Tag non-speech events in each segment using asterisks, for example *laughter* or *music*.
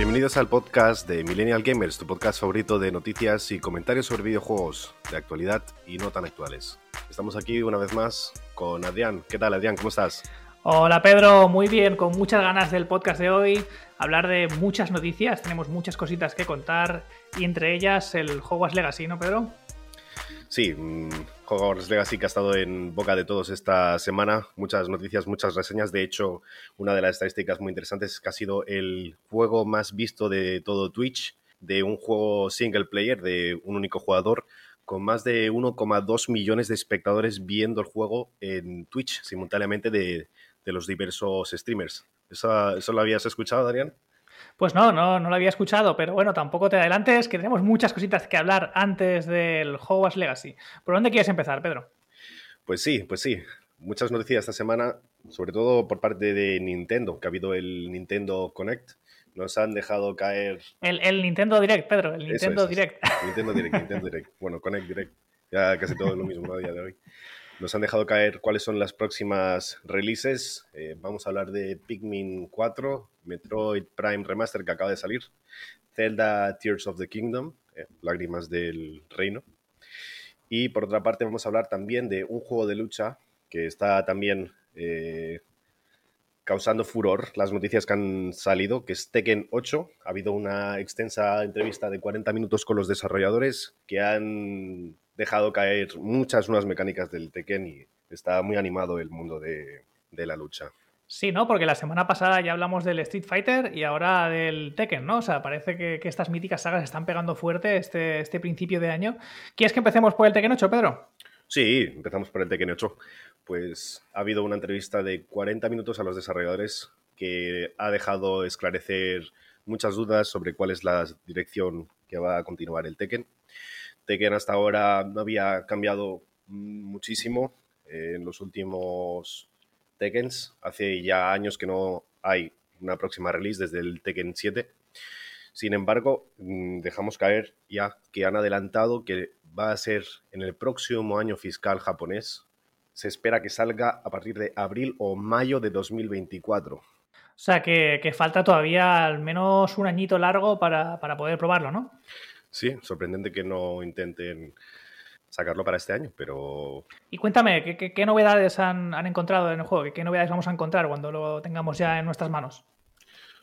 Bienvenidos al podcast de Millennial Gamers, tu podcast favorito de noticias y comentarios sobre videojuegos de actualidad y no tan actuales. Estamos aquí una vez más con Adrián. ¿Qué tal, Adrián? ¿Cómo estás? Hola Pedro, muy bien, con muchas ganas del podcast de hoy, hablar de muchas noticias, tenemos muchas cositas que contar y entre ellas el Hogwarts Legacy, ¿no Pedro? Sí, mm, Hogwarts Legacy que ha estado en boca de todos esta semana. Muchas noticias, muchas reseñas. De hecho, una de las estadísticas muy interesantes es que ha sido el juego más visto de todo Twitch, de un juego single player, de un único jugador, con más de 1,2 millones de espectadores viendo el juego en Twitch simultáneamente de, los diversos streamers. ¿Eso, ¿Eso lo habías escuchado, Darian? Pues no, no, no lo había escuchado, pero bueno, tampoco te adelantes, que tenemos muchas cositas que hablar antes del Hogwarts Legacy. ¿Por dónde quieres empezar, Pedro? Pues sí, pues sí. Muchas noticias esta semana, sobre todo por parte de Nintendo, que ha habido el Nintendo Connect. Nos han dejado caer. El, Nintendo Direct, Pedro, el Nintendo Direct. Nintendo Direct, Nintendo Direct. Bueno, Connect Direct. Ya casi todo es lo mismo a día de hoy. Nos han dejado caer cuáles son las próximas releases. Eh, vamos a hablar de Pikmin 4, Metroid Prime Remaster que acaba de salir, Zelda Tears of the Kingdom, eh, Lágrimas del Reino. Y por otra parte vamos a hablar también de un juego de lucha que está también eh, causando furor las noticias que han salido, que es Tekken 8. Ha habido una extensa entrevista de 40 minutos con los desarrolladores que han dejado caer muchas nuevas mecánicas del Tekken y está muy animado el mundo de, la lucha. Sí, ¿no? Porque la semana pasada ya hablamos del Street Fighter y ahora del Tekken, ¿no? O sea, parece que, estas míticas sagas están pegando fuerte este, este principio de año. ¿Quieres que empecemos por el Tekken 8, Pedro? Sí, empezamos por el Tekken 8. Pues ha habido una entrevista de 40 minutos a los desarrolladores que ha dejado esclarecer muchas dudas sobre cuál es la dirección que va a continuar el Tekken. Tekken hasta ahora no había cambiado muchísimo eh, en los últimos Tekkens. Hace ya años que no hay una próxima release desde el Tekken 7. Sin embargo, mm, dejamos caer ya que han adelantado que va a ser en el próximo año fiscal japonés. Se espera que salga a partir de abril o mayo de 2024. O sea, que, falta todavía al menos un añito largo para, para poder probarlo, ¿no? Sí, sorprendente que no intenten sacarlo para este año, pero... Y cuéntame, ¿qué, novedades han, encontrado en el juego? ¿Qué, novedades vamos a encontrar cuando lo tengamos ya en nuestras manos?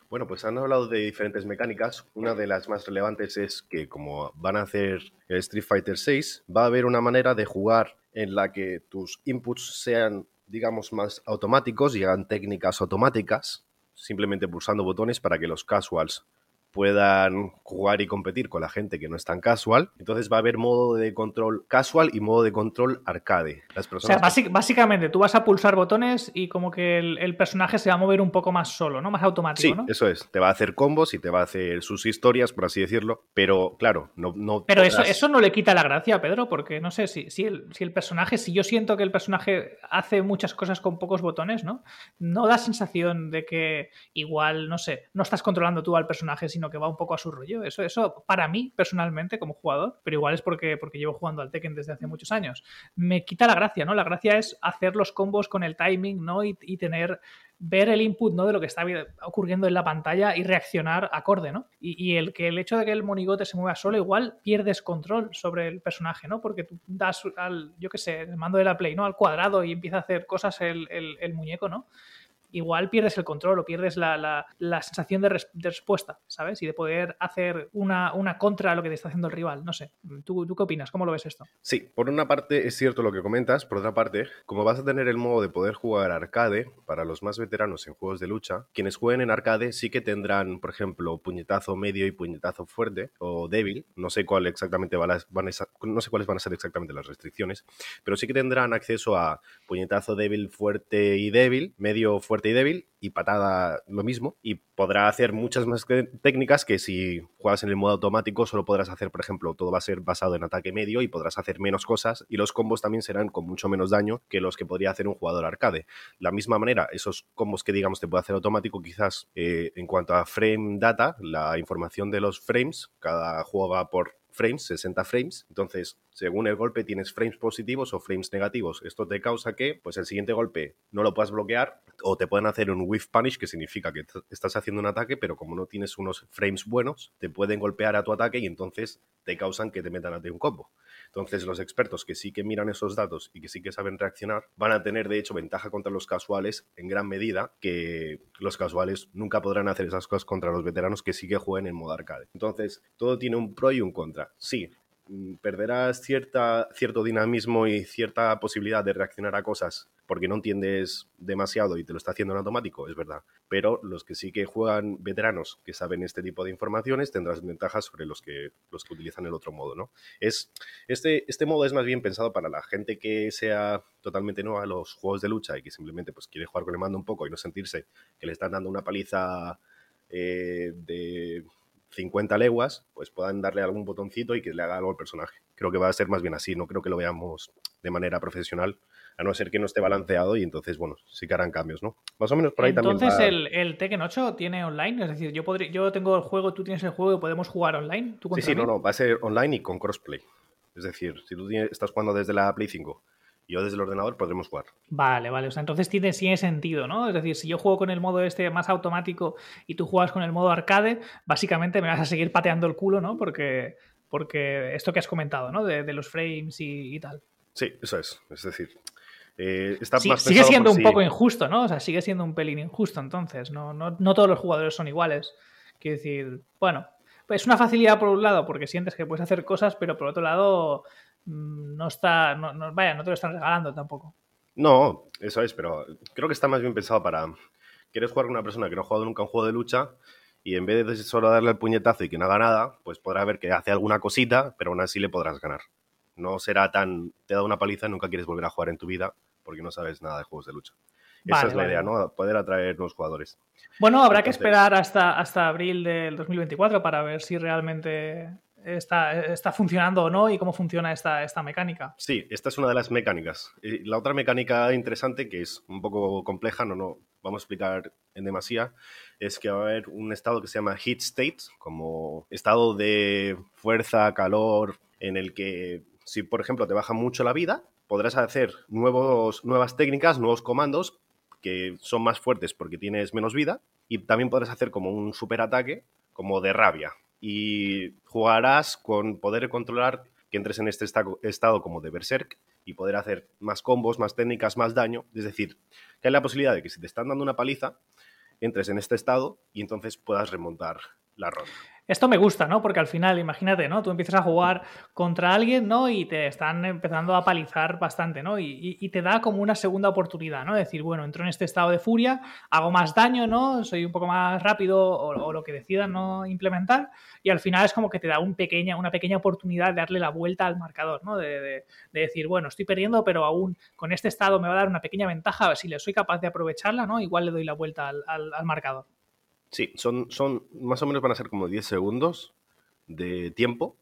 Bueno, pues han hablado de diferentes mecánicas. Una de las más relevantes es que como van a hacer el Street Fighter VI, va a haber una manera de jugar en la que tus inputs sean, digamos, más automáticos y hagan técnicas automáticas, simplemente pulsando botones para que los casuals puedan jugar y competir con la gente que no es tan casual. Entonces va a haber modo de control casual y modo de control arcade. Las personas o sea, básicamente tú vas a pulsar botones y como que el, personaje se va a mover un poco más solo, ¿no? Más automático, sí, eso es. Te va a hacer combos y te va a hacer sus historias, por así decirlo. Pero claro, no... no pero eso, eso no le quita la gracia, Pedro, porque no sé si, si, el, si el personaje, si yo siento que el personaje hace muchas cosas con pocos botones, ¿no? No da sensación de que igual, no sé, no estás controlando tú al personaje, sino que va un poco a su rollo. Eso, eso para mí, personalmente, como jugador, pero igual es porque, porque llevo jugando al Tekken desde hace muchos años, me quita la gracia, ¿no? La gracia es hacer los combos con el timing, ¿no? Y, tener ver el input ¿no? de lo que está ocurriendo en la pantalla y reaccionar acorde, ¿no? Y, el que el hecho de que el monigote se mueva solo, igual pierdes control sobre el personaje, ¿no? Porque tú das al, yo qué sé, el mando de la Play, ¿no? Al cuadrado y empieza a hacer cosas el, el muñeco, ¿no? Igual pierdes el control o pierdes la, sensación de, respuesta, ¿sabes? Y de poder hacer una, una, contra a lo que te está haciendo el rival. No sé. ¿Tú, ¿Tú qué opinas? ¿Cómo lo ves esto? Sí, por una parte es cierto lo que comentas, por otra parte, como vas a tener el modo de poder jugar arcade, para los más veteranos en juegos de lucha, quienes jueguen en arcade sí que tendrán, por ejemplo, puñetazo medio y puñetazo fuerte o débil. No sé cuál exactamente van a, no sé cuáles van a ser exactamente las restricciones, pero sí que tendrán acceso a puñetazo débil, fuerte y débil, medio fuerte y débil y patada lo mismo y podrá hacer muchas más técnicas que si juegas en el modo automático solo podrás hacer, por ejemplo, todo va a ser basado en ataque medio y podrás hacer menos cosas y los combos también serán con mucho menos daño que los que podría hacer un jugador arcade. La misma manera, esos combos que digamos te puede hacer automático quizás eh, en cuanto a frame data, la información de los frames, cada juego va por frames, 60 frames. Entonces, según el golpe tienes frames positivos o frames negativos. Esto te causa que pues el siguiente golpe no lo puedas bloquear o te pueden hacer un whiff punish que significa que estás haciendo un ataque pero como no tienes unos frames buenos te pueden golpear a tu ataque y entonces te causan que te metan a ti un combo. Entonces los expertos que sí que miran esos datos y que sí que saben reaccionar van a tener de hecho ventaja contra los casuales en gran medida que los casuales nunca podrán hacer esas cosas contra los veteranos que sí que jueguen en modo arcade. Entonces todo tiene un pro y un contra. Sí, perderás cierta, cierto dinamismo y cierta posibilidad de reaccionar a cosas porque no entiendes demasiado y te lo está haciendo en automático, es verdad. Pero los que sí que juegan veteranos que saben este tipo de informaciones tendrás ventajas sobre los que, los que utilizan el otro modo, ¿no? Es, este, este modo es más bien pensado para la gente que sea totalmente nueva a los juegos de lucha y que simplemente pues, quiere jugar con el mando un poco y no sentirse que le están dando una paliza eh, de 50 leguas, pues puedan darle algún botoncito y que le haga algo al personaje. Creo que va a ser más bien así, no creo que lo veamos de manera profesional, a no ser que no esté balanceado y entonces, bueno, sí que harán cambios, ¿no? Más o menos por ahí también. Entonces, el, el, Tekken 8 tiene online, es decir, yo, podría, yo tengo el juego, tú tienes el juego y podemos jugar online. sí, sí, no, no, va a ser online y con crossplay. Es decir, si tú estás jugando desde la Play 5 yo desde el ordenador podremos jugar. Vale, vale. O sea, entonces tiene, tiene sentido, ¿no? Es decir, si yo juego con el modo este más automático y tú juegas con el modo arcade, básicamente me vas a seguir pateando el culo, ¿no? Porque, porque esto que has comentado, ¿no? De, los frames y, tal. Sí, eso es. Es decir, eh, está sigue siendo un poco injusto, ¿no? O sea, sigue siendo un pelín injusto, entonces. No, no, no todos los jugadores son iguales. Quiero decir, bueno, es una facilidad por un lado porque sientes que puedes hacer cosas, pero por otro lado no está, no, vaya, no te lo están regalando tampoco. No, eso es, pero creo que está más bien pensado para, quieres jugar con una persona que no ha jugado nunca un juego de lucha y en vez de solo darle el puñetazo y que no haga nada, pues podrá ver que hace alguna cosita, pero aún así le podrás ganar. No será tan, te da una paliza y nunca quieres volver a jugar en tu vida porque no sabes nada de juegos de lucha. Esa es la idea, ¿no? Poder atraer nuevos jugadores. Bueno, habrá que esperar hasta, hasta abril del 2024 para ver si realmente está, funcionando o no y cómo funciona esta, esta mecánica. Sí, esta es una de las mecánicas. La otra mecánica interesante, que es un poco compleja, no, no vamos a explicar en demasía, es que va a haber un estado que se llama heat state, como estado de fuerza, calor, en el que si, por ejemplo, te baja mucho la vida, podrás hacer nuevos, nuevas técnicas, nuevos comandos que son más fuertes porque tienes menos vida y también podrás hacer como un superataque como de rabia, y jugarás con poder controlar que entres en este estado como de berserk y poder hacer más combos, más técnicas, más daño. Es decir, que hay la posibilidad de que si te están dando una paliza, entres en este estado y entonces puedas remontar Esto me gusta, ¿no? Porque al final, imagínate, ¿no? Tú empiezas a jugar contra alguien, ¿no? Y te están empezando a palizar bastante, ¿no? Y, te da como una segunda oportunidad, ¿no? Decir, bueno, entro en este estado de furia, hago más daño, ¿no? Soy un poco más rápido o, lo que decidan no implementar. Y al final es como que te da una pequeña oportunidad de darle la vuelta al marcador, ¿no? De, decir, bueno, estoy perdiendo, pero aún con este estado me va a dar una pequeña ventaja. Si le soy capaz de aprovecharla, ¿no? Igual le doy la vuelta al marcador. Sí, son, son más o menos van a ser como 10 segundos de tiempo.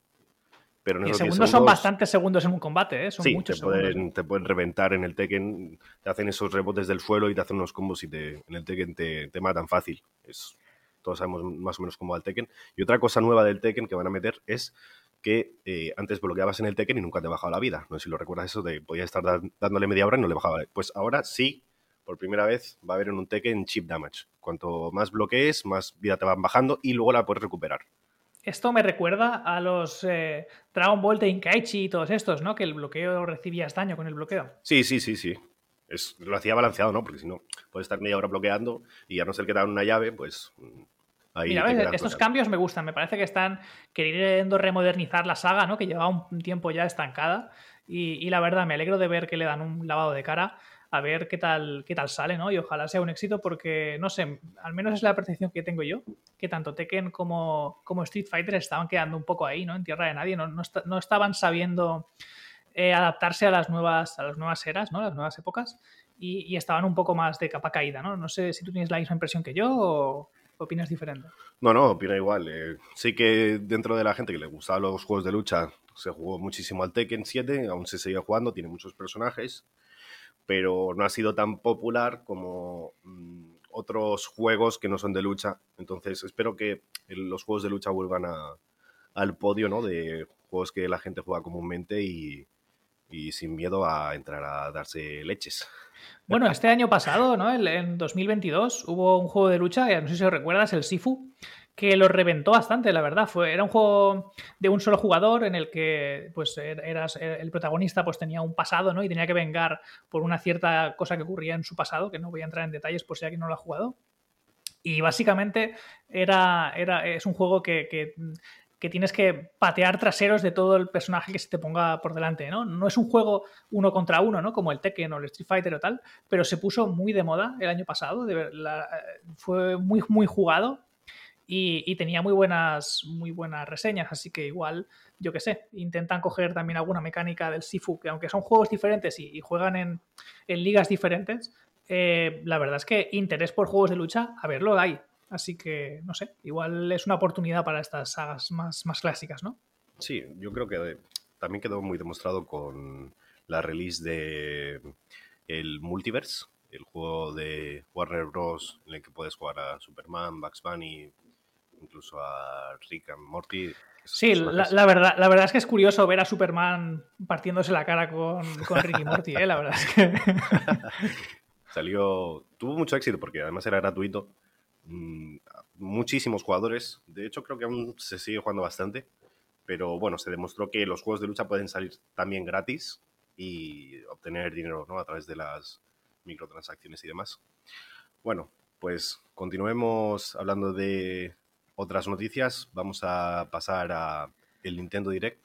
Pero en segundos, son bastantes segundos en un combate, ¿eh? Son muchos te pueden, te pueden reventar en el Tekken, te hacen esos rebotes del suelo y te hacen unos combos y te, en el Tekken te, te matan fácil. Es, todos sabemos más o menos cómo va el Tekken. Y otra cosa nueva del Tekken que van a meter es que eh, antes bloqueabas en el Tekken y nunca te bajaba la vida. No sé si lo recuerdas eso de podías estar dándole media hora y no le bajaba. Pues ahora sí por primera vez va a haber en un Tekken chip damage. Cuanto más bloquees, más vida te van bajando y luego la puedes recuperar. Esto me recuerda a los eh, Dragon Ball Tenkaichi y todos estos, ¿no? Que el bloqueo recibías daño con el bloqueo. Sí, sí, sí, sí. Es, lo hacía balanceado, ¿no? Porque si no, puedes estar media hora bloqueando y a no ser que te hagan una llave, pues mm, Ahí Mira, estos cambios me gustan. Me parece que están queriendo remodernizar la saga, ¿no? Que lleva un tiempo ya estancada. y, la verdad, me alegro de ver que le dan un lavado de cara a ver qué tal, qué tal sale, ¿no? Y ojalá sea un éxito porque, no sé, al menos es la percepción que tengo yo, que tanto Tekken como, como Street Fighter estaban quedando un poco ahí, ¿no? En tierra de nadie, no, no, estaban sabiendo eh, adaptarse a las, nuevas, a las nuevas eras, ¿no? Las nuevas épocas y, estaban un poco más de capa caída, ¿no? No sé si tú tienes la misma impresión que yo o opinas diferente. No, no, opino igual. Eh, sí que dentro de la gente que le gustaban los juegos de lucha se jugó muchísimo al Tekken 7, aún se seguía jugando, tiene muchos personajes pero no ha sido tan popular como mm, otros juegos que no son de lucha. Entonces espero que los juegos de lucha vuelvan al podio ¿no? de juegos que la gente juega comúnmente y, y sin miedo a entrar a darse leches. *laughs* Bueno, este año pasado, ¿no? En 2022, hubo un juego de lucha, no sé si os recuerdas, el Sifu, que lo reventó bastante, la verdad. Fue, era un juego de un solo jugador en el que pues er, eras, er, el protagonista pues tenía un pasado, ¿no? Y tenía que vengar por una cierta cosa que ocurría en su pasado, que no voy a entrar en detalles por si alguien no lo ha jugado. Y básicamente era, era, es un juego que, que tienes que patear traseros de todo el personaje que se te ponga por delante, ¿no? No es un juego uno contra uno, ¿no? Como el Tekken o el Street Fighter o tal, pero se puso muy de moda el año pasado, fue muy, muy jugado y, tenía muy buenas, muy buenas reseñas, así que igual, yo qué sé, intentan coger también alguna mecánica del Sifu, que aunque son juegos diferentes y, juegan en, ligas diferentes, eh, la verdad es que interés por juegos de lucha, a verlo hay. Así que, no sé, igual es una oportunidad para estas sagas más, más clásicas, ¿no? Sí, yo creo que también quedó muy demostrado con la release de el Multiverse, el juego de Warner Bros. en el que puedes jugar a Superman, Bugs Bunny, incluso a Rick and Morty. Sí, la, la, verdad, la verdad es que es curioso ver a Superman partiéndose la cara con, con Rick y Morty, ¿eh? la verdad es que... *laughs* Salió, tuvo mucho éxito porque además era gratuito Mm, muchísimos jugadores. De hecho, creo que aún se sigue jugando bastante. Pero bueno, se demostró que los juegos de lucha pueden salir también gratis y obtener dinero ¿no? a través de las microtransacciones y demás. Bueno, pues continuemos hablando de otras noticias. Vamos a pasar a el Nintendo Direct.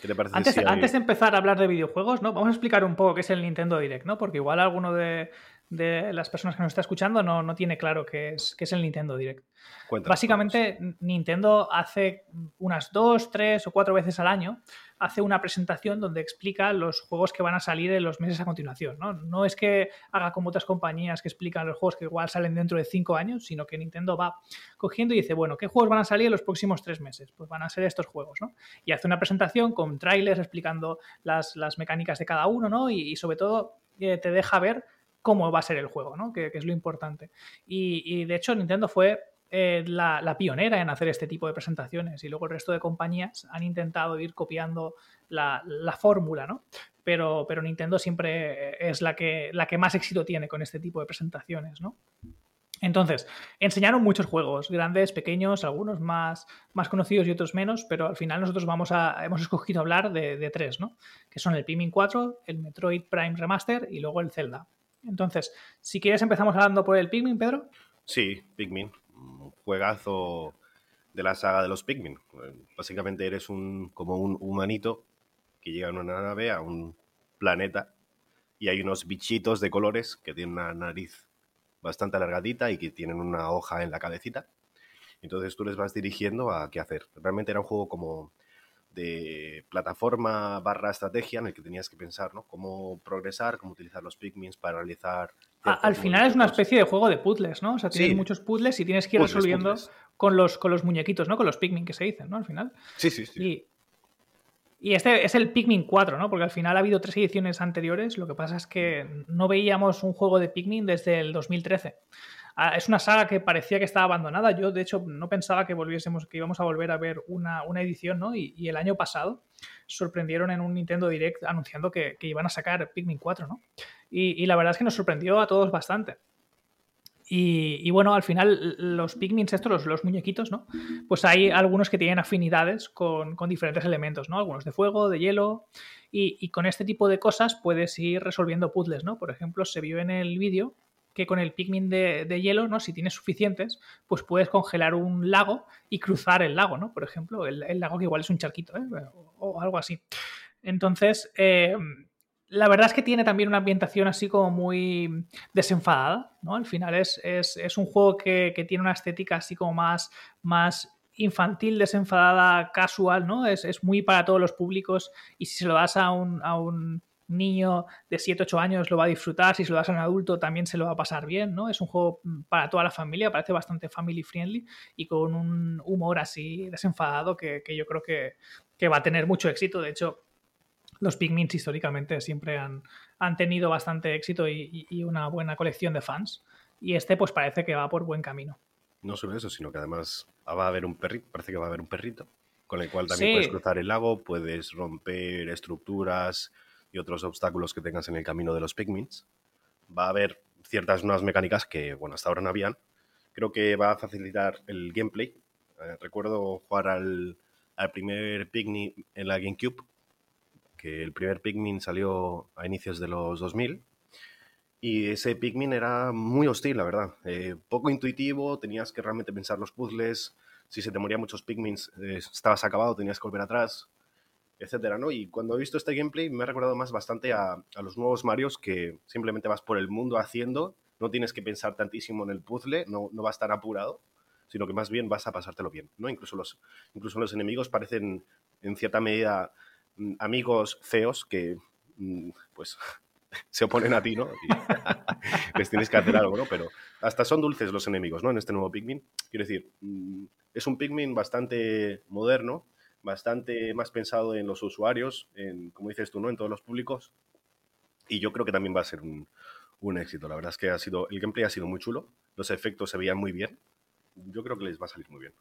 ¿Qué te parece antes, si hay... antes de empezar a hablar de videojuegos, ¿no? Vamos a explicar un poco qué es el Nintendo Direct, ¿no? Porque igual alguno de, de las personas que nos está escuchando no, no tiene claro qué es, qué es el Nintendo Direct. Cuéntanos, Básicamente, cuéntanos. Nintendo hace unas dos, tres o cuatro veces al año hace una presentación donde explica los juegos que van a salir en los meses a continuación. ¿no? no es que haga como otras compañías que explican los juegos que igual salen dentro de cinco años, sino que Nintendo va cogiendo y dice, bueno, ¿qué juegos van a salir en los próximos tres meses? Pues van a ser estos juegos, ¿no? Y hace una presentación con trailers explicando las, las mecánicas de cada uno, ¿no? Y, y sobre todo eh, te deja ver cómo va a ser el juego, ¿no? Que, es lo importante. Y, de hecho, Nintendo fue eh, la, pionera en hacer este tipo de presentaciones y luego el resto de compañías han intentado ir copiando la, la fórmula, ¿no? Pero, Nintendo siempre es la que, más éxito tiene con este tipo de presentaciones, ¿no? Entonces, enseñaron muchos juegos, grandes, pequeños, algunos más, conocidos y otros menos, pero al final nosotros vamos a, hemos escogido hablar de, de tres, ¿no? Que son el Pikmin 4, el Metroid Prime Remaster y luego el Zelda. Entonces, si quieres empezamos hablando por el Pikmin, Pedro. Sí, Pikmin. Un juegazo de la saga de los Pikmin. Básicamente eres un como un humanito que llega en una nave a un planeta y hay unos bichitos de colores que tienen una nariz bastante alargadita y que tienen una hoja en la cabecita. Entonces tú les vas dirigiendo a qué hacer. Realmente era un juego como de plataforma barra estrategia en el que tenías que pensar, ¿no? Cómo progresar, cómo utilizar los Pikmins para realizar... Al final es una especie de juego de puzzles, ¿no? O sea, tienes sí. muchos puzzles y tienes que ir puzzles, resolviendo puzzles. Con, los, con los muñequitos, ¿no? Con los Pikmin que se dicen, ¿no? Al final. Sí, sí, sí. Y, y este es el Pikmin 4, ¿no? Porque al final ha habido tres ediciones anteriores. Lo que pasa es que no veíamos un juego de Pikmin desde el 2013. Ah, es una saga que parecía que estaba abandonada. Yo, de hecho, no pensaba que volviésemos, que íbamos a volver a ver una, una edición, ¿no? Y, el año pasado sorprendieron en un Nintendo Direct anunciando que, iban a sacar Pikmin 4, ¿no? Y, y, la verdad es que nos sorprendió a todos bastante. Y, y bueno, al final los Pikmins estos, los, los, muñequitos, ¿no? Pues hay algunos que tienen afinidades con, con diferentes elementos, ¿no? Algunos de fuego, de hielo. Y, y, con este tipo de cosas puedes ir resolviendo puzzles, ¿no? Por ejemplo, se vio en el vídeo que con el Pikmin de, de, hielo, ¿no? Si tienes suficientes, pues puedes congelar un lago y cruzar el lago, ¿no? Por ejemplo, el, lago que igual es un charquito, ¿eh? o, o, algo así. Entonces, eh, la verdad es que tiene también una ambientación así como muy desenfadada, ¿no? Al final es, es, es un juego que, que, tiene una estética así como más, más infantil, desenfadada, casual, ¿no? Es, es, muy para todos los públicos y si se lo das a un, a un niño de 7, 8 años lo va a disfrutar, si se lo das a un adulto también se lo va a pasar bien, ¿no? Es un juego para toda la familia, parece bastante family friendly y con un humor así desenfadado que, que yo creo que, que, va a tener mucho éxito. De hecho, los Pikmins históricamente siempre han, han tenido bastante éxito y, y, una buena colección de fans. Y este pues parece que va por buen camino. No solo eso, sino que además va a haber un perrito, parece que va a haber un perrito. Con el cual también puedes cruzar el lago, puedes romper estructuras y otros obstáculos que tengas en el camino de los Pikmins. Va a haber ciertas nuevas mecánicas que, bueno, hasta ahora no habían. Creo que va a facilitar el gameplay. Eh, recuerdo jugar al, primer Pikmin en la GameCube, que el primer Pikmin salió a inicios de los 2000 y ese Pikmin era muy hostil, la verdad. Eh, poco intuitivo, tenías que realmente pensar los puzzles. Si se te morían muchos Pikmins, eh, estabas acabado, tenías que volver atrás, etcétera, ¿no? Y cuando he visto este gameplay me ha recordado más bastante a, a, los nuevos Marios que simplemente vas por el mundo haciendo, no tienes que pensar tantísimo en el puzzle, no, no vas tan apurado, sino que más bien vas a pasártelo bien, ¿no? Incluso los, incluso los enemigos parecen en cierta medida mm, amigos feos que mm, pues *laughs* se oponen a ti, ¿no? *laughs* les tienes que hacer algo, ¿no? Pero hasta son dulces los enemigos, ¿no? En este nuevo Pikmin. Quiero decir, mm, es un Pikmin bastante moderno, bastante más pensado en los usuarios, en, como dices tú, ¿no? En todos los públicos. Y yo creo que también va a ser un, éxito. La verdad es que ha sido, el gameplay ha sido muy chulo, los efectos se veían muy bien. Yo creo que les va a salir muy bien.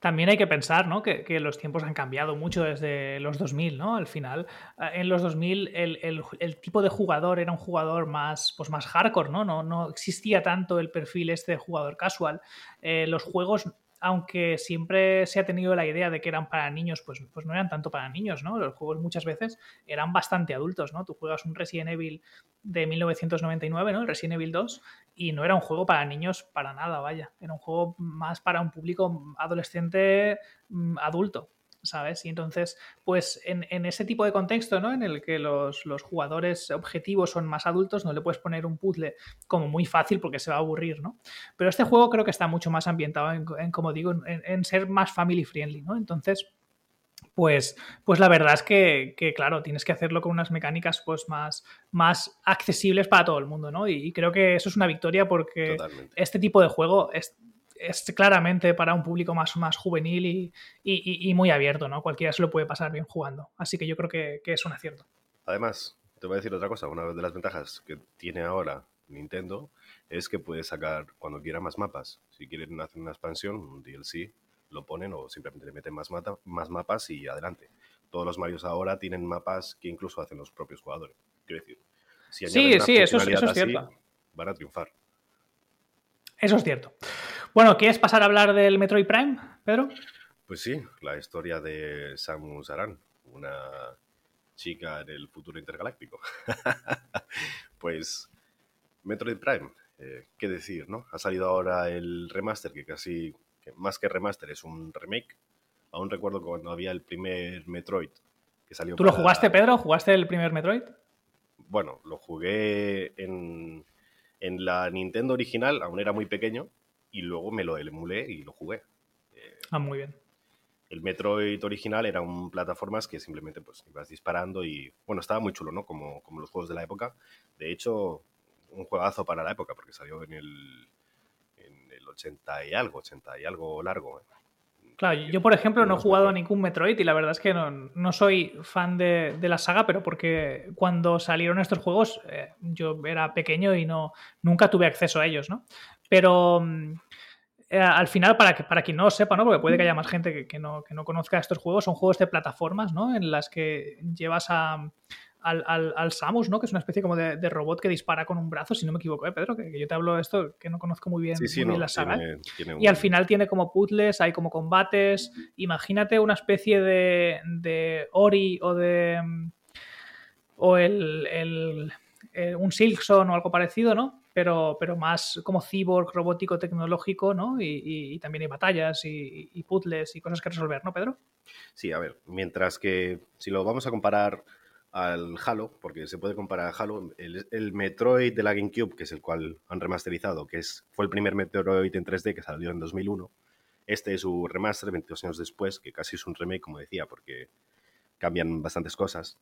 También hay que pensar ¿no? que, los tiempos han cambiado mucho desde los 2000, ¿no? Al final, eh, en los 2000 el, el, el, tipo de jugador era un jugador más, pues más hardcore, ¿no? ¿no? No existía tanto el perfil este de jugador casual. Eh, los juegos aunque siempre se ha tenido la idea de que eran para niños, pues, pues no eran tanto para niños, ¿no? Los juegos muchas veces eran bastante adultos, ¿no? Tú juegas un Resident Evil de 1999, ¿no? El Resident Evil 2, y no era un juego para niños para nada, vaya. Era un juego más para un público adolescente mm, adulto. ¿Sabes? Y entonces, pues en, en, ese tipo de contexto, ¿no? En el que los, los, jugadores objetivos son más adultos, no le puedes poner un puzzle como muy fácil porque se va a aburrir, ¿no? Pero este juego creo que está mucho más ambientado en, en como digo, en, en, ser más family friendly, ¿no? Entonces, pues, pues la verdad es que, que, claro, tienes que hacerlo con unas mecánicas pues más, más accesibles para todo el mundo, ¿no? Y, y creo que eso es una victoria porque Totalmente. este tipo de juego es, es claramente para un público más, más juvenil y, y, y, muy abierto, ¿no? Cualquiera se lo puede pasar bien jugando. Así que yo creo que, que, es un acierto. Además, te voy a decir otra cosa. Una de las ventajas que tiene ahora Nintendo es que puede sacar cuando quiera más mapas. Si quieren hacer una expansión, un DLC, lo ponen o simplemente le meten más, mata, más mapas y adelante. Todos los Marios ahora tienen mapas que incluso hacen los propios jugadores. Quiero decir, si sí, sí, eso, eso es cierto. Así, van a triunfar. Eso es cierto. Bueno, ¿quieres pasar a hablar del Metroid Prime, Pedro? Pues sí, la historia de Samus Aran, una chica del futuro intergaláctico. *laughs* pues Metroid Prime, eh, qué decir, ¿no? Ha salido ahora el remaster, que casi, que más que remaster, es un remake. Aún recuerdo cuando había el primer Metroid que salió. ¿Tú para... lo jugaste, Pedro? ¿Jugaste el primer Metroid? Bueno, lo jugué en, en la Nintendo original, aún era muy pequeño, y luego me lo emulé y lo jugué. Eh, ah, muy bien. El Metroid original era un plataformas que simplemente pues ibas disparando y bueno, estaba muy chulo, ¿no? Como, como los juegos de la época. De hecho, un juegazo para la época porque salió en el, en el 80 y algo, 80 y algo largo. ¿eh? Claro, yo por ejemplo no he jugado a ningún Metroid y la verdad es que no, no soy fan de, de, la saga, pero porque cuando salieron estos juegos eh, yo era pequeño y no, nunca tuve acceso a ellos, ¿no? Pero eh, al final, para, que, para quien no lo sepa, ¿no? porque puede que haya más gente que, que, no, que no conozca estos juegos, son juegos de plataformas ¿no? en las que llevas a, al, al, al, Samus, ¿no? que es una especie como de, de, robot que dispara con un brazo, si no me equivoco, ¿eh, Pedro? Que, que yo te hablo de esto que no conozco muy bien, sí, sí, muy no, bien la saga. Tiene, tiene un... Y al final tiene como puzzles, hay como combates. Imagínate una especie de, de Ori o de. o el, el, el un Silkson o algo parecido, ¿no? Pero, pero más como cyborg, robótico, tecnológico, ¿no? Y, también hay batallas y, y, puzzles y cosas que resolver, ¿no, Pedro? Sí, a ver, mientras que si lo vamos a comparar al Halo, porque se puede comparar a Halo, el, el, Metroid de la GameCube, que es el cual han remasterizado, que es, fue el primer Metroid en 3D que salió en 2001, este es su remaster 22 años después, que casi es un remake, como decía, porque cambian bastantes cosas.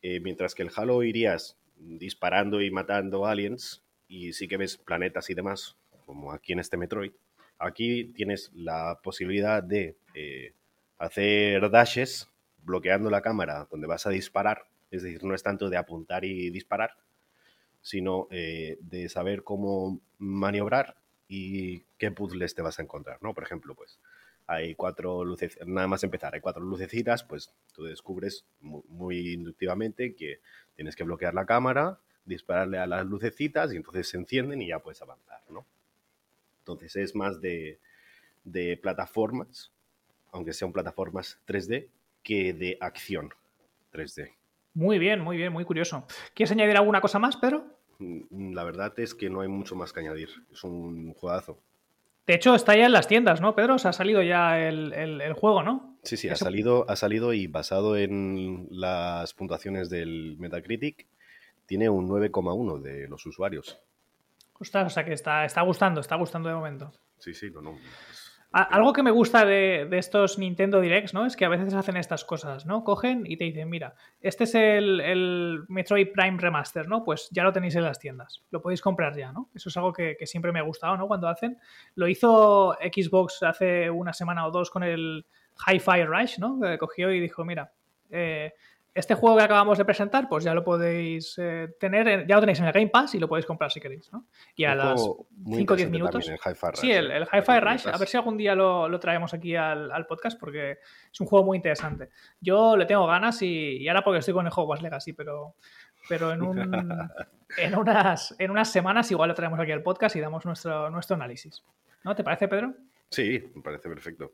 Eh, mientras que el Halo irías disparando y matando aliens, y sí que ves planetas y demás, como aquí en este Metroid. Aquí tienes la posibilidad de eh, hacer dashes bloqueando la cámara donde vas a disparar, es decir, no es tanto de apuntar y disparar, sino eh, de saber cómo maniobrar y qué puzzles te vas a encontrar, ¿no? Por ejemplo, pues hay cuatro luces, nada más empezar, hay cuatro lucecitas, pues tú descubres muy, inductivamente que tienes que bloquear la cámara, dispararle a las lucecitas y entonces se encienden y ya puedes avanzar, ¿no? Entonces es más de, de plataformas, aunque sean plataformas 3D, que de acción 3D. Muy bien, muy bien, muy curioso. ¿Quieres añadir alguna cosa más, Pedro? Mm, la verdad es que no hay mucho más que añadir. Es un juegazo. De hecho, está ya en las tiendas, ¿no, Pedro? Se ha salido ya el, juego, ¿no? Sí, sí, ha salido, ha salido y basado en las puntuaciones del Metacritic, tiene un 9,1 de los usuarios. Ostras, o sea que está, está gustando, está gustando de momento. Sí, sí, no, no. Algo que me gusta de, estos Nintendo Directs, ¿no? Es que a veces hacen estas cosas, ¿no? Cogen y te dicen, mira, este es el, Metroid Prime Remaster, ¿no? Pues ya lo tenéis en las tiendas, lo podéis comprar ya, ¿no? Eso es algo que, siempre me ha gustado, ¿no? Cuando hacen. Lo hizo Xbox hace una semana o dos con el Hi-Fi Rush, ¿no? Que cogió y dijo, mira, eh, este juego que acabamos de presentar, pues ya lo podéis eh, tener, ya lo tenéis en el Game Pass y lo podéis comprar si queréis, ¿no? Y a las 5 o 10 minutos. El sí, el, el Hi-Fi Rush, a ver si algún día lo, traemos aquí al, podcast porque es un juego muy interesante. Yo le tengo ganas y, ahora porque estoy con el Hogwarts Legacy, pero, pero en, un, *laughs* en, unas, en unas semanas igual lo traemos aquí al podcast y damos nuestro, nuestro análisis. ¿No? ¿Te parece, Pedro? Sí, me parece perfecto.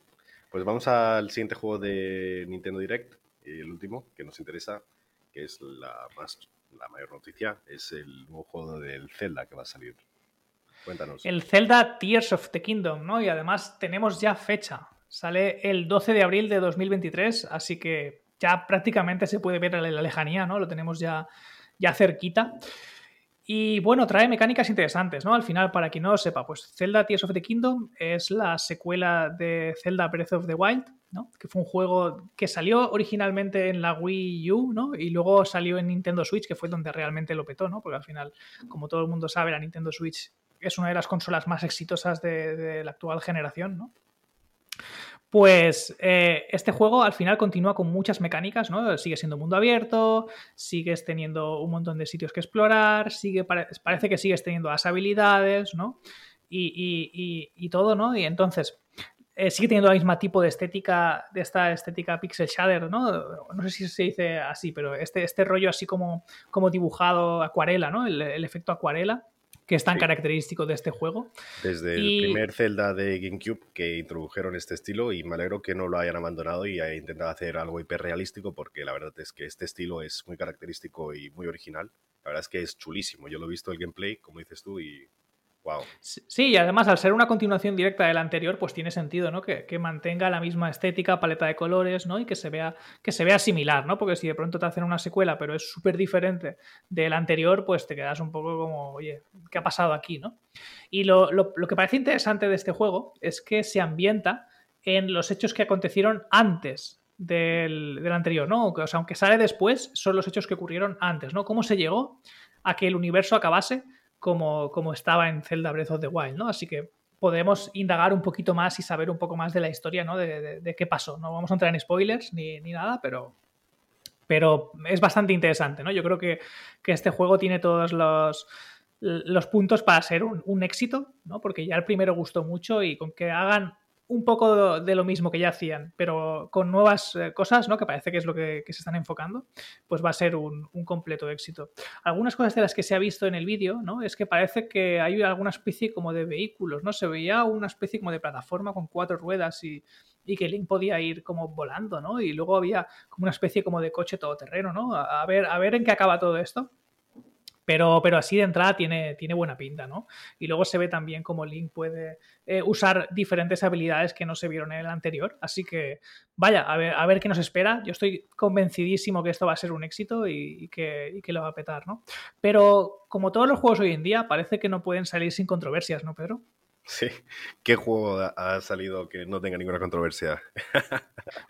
Pues vamos al siguiente juego de Nintendo Direct, y el último que nos interesa, que es la, más, la mayor noticia, es el nuevo juego del Zelda que va a salir. Cuéntanos. El Zelda Tears of the Kingdom, ¿no? Y además tenemos ya fecha. Sale el 12 de abril de 2023, así que ya prácticamente se puede ver la lejanía, ¿no? Lo tenemos ya, ya cerquita. Y bueno, trae mecánicas interesantes, ¿no? Al final, para quien no lo sepa, pues Zelda Tears of the Kingdom es la secuela de Zelda Breath of the Wild, Que fue un juego que salió originalmente en la Wii U, ¿no? Y luego salió en Nintendo Switch, que fue donde realmente lo petó, ¿no? Porque al final, como todo el mundo sabe, la Nintendo Switch es una de las consolas más exitosas de, la actual generación, ¿no? Pues eh, este juego al final continúa con muchas mecánicas, ¿no? Sigue siendo mundo abierto, sigues teniendo un montón de sitios que explorar, sigue, parece que sigues teniendo las habilidades, ¿no? Y, todo, ¿no? Y entonces eh, sigue teniendo el mismo tipo de estética, de esta estética pixel shader, ¿no? No sé si se dice así, pero este, este rollo así como, como dibujado acuarela, ¿no? el efecto acuarela que es tan característico de este juego. Desde el primer Zelda de GameCube que introdujeron este estilo y me alegro que no lo hayan abandonado y hayan intentado hacer algo hiperrealístico porque la verdad es que este estilo es muy característico y muy original. La verdad es que es chulísimo. Yo lo he visto el gameplay, como dices tú, y Sí, y además al ser una continuación directa del anterior, pues tiene sentido, ¿no? Que, mantenga la misma estética, paleta de colores, ¿no? Y que se vea, que se vea similar, ¿no? Porque si de pronto te hacen una secuela, pero es súper diferente del anterior, pues te quedas un poco como, oye, ¿qué ha pasado aquí, no? Y lo, que parece interesante de este juego es que se ambienta en los hechos que acontecieron antes del, del, anterior, ¿no? O sea, aunque sale después, son los hechos que ocurrieron antes, ¿no? ¿Cómo se llegó a que el universo acabase como, estaba en Zelda Breath of the Wild, ¿no? Así que podemos indagar un poquito más y saber un poco más de la historia, ¿no? De, qué pasó. No vamos a entrar en spoilers ni, nada, pero, pero es bastante interesante, ¿no? Yo creo que, este juego tiene todos los, los puntos para ser un, un, éxito, ¿no? Porque ya el primero gustó mucho y con que hagan un poco de lo mismo que ya hacían, pero con nuevas eh, cosas, ¿no? Que parece que es lo que, se están enfocando, pues va a ser un, completo éxito. Algunas cosas de las que se ha visto en el vídeo, ¿no? Es que parece que hay alguna especie como de vehículos, ¿no? Se veía una especie como de plataforma con cuatro ruedas y, y que Link podía ir como volando, ¿no? Y luego había como una especie como de coche todoterreno, ¿no? A ver, a ver en qué acaba todo esto. Pero, pero así de entrada tiene, tiene buena pinta, ¿no? Y luego se ve también cómo Link puede eh, usar diferentes habilidades que no se vieron en el anterior. Así que, vaya, a ver, a ver qué nos espera. Yo estoy convencidísimo que esto va a ser un éxito y, que, lo va a petar, ¿no? Pero, como todos los juegos hoy en día, parece que no pueden salir sin controversias, ¿no, Pedro? Sí, ¿qué juego ha salido que no tenga ninguna controversia?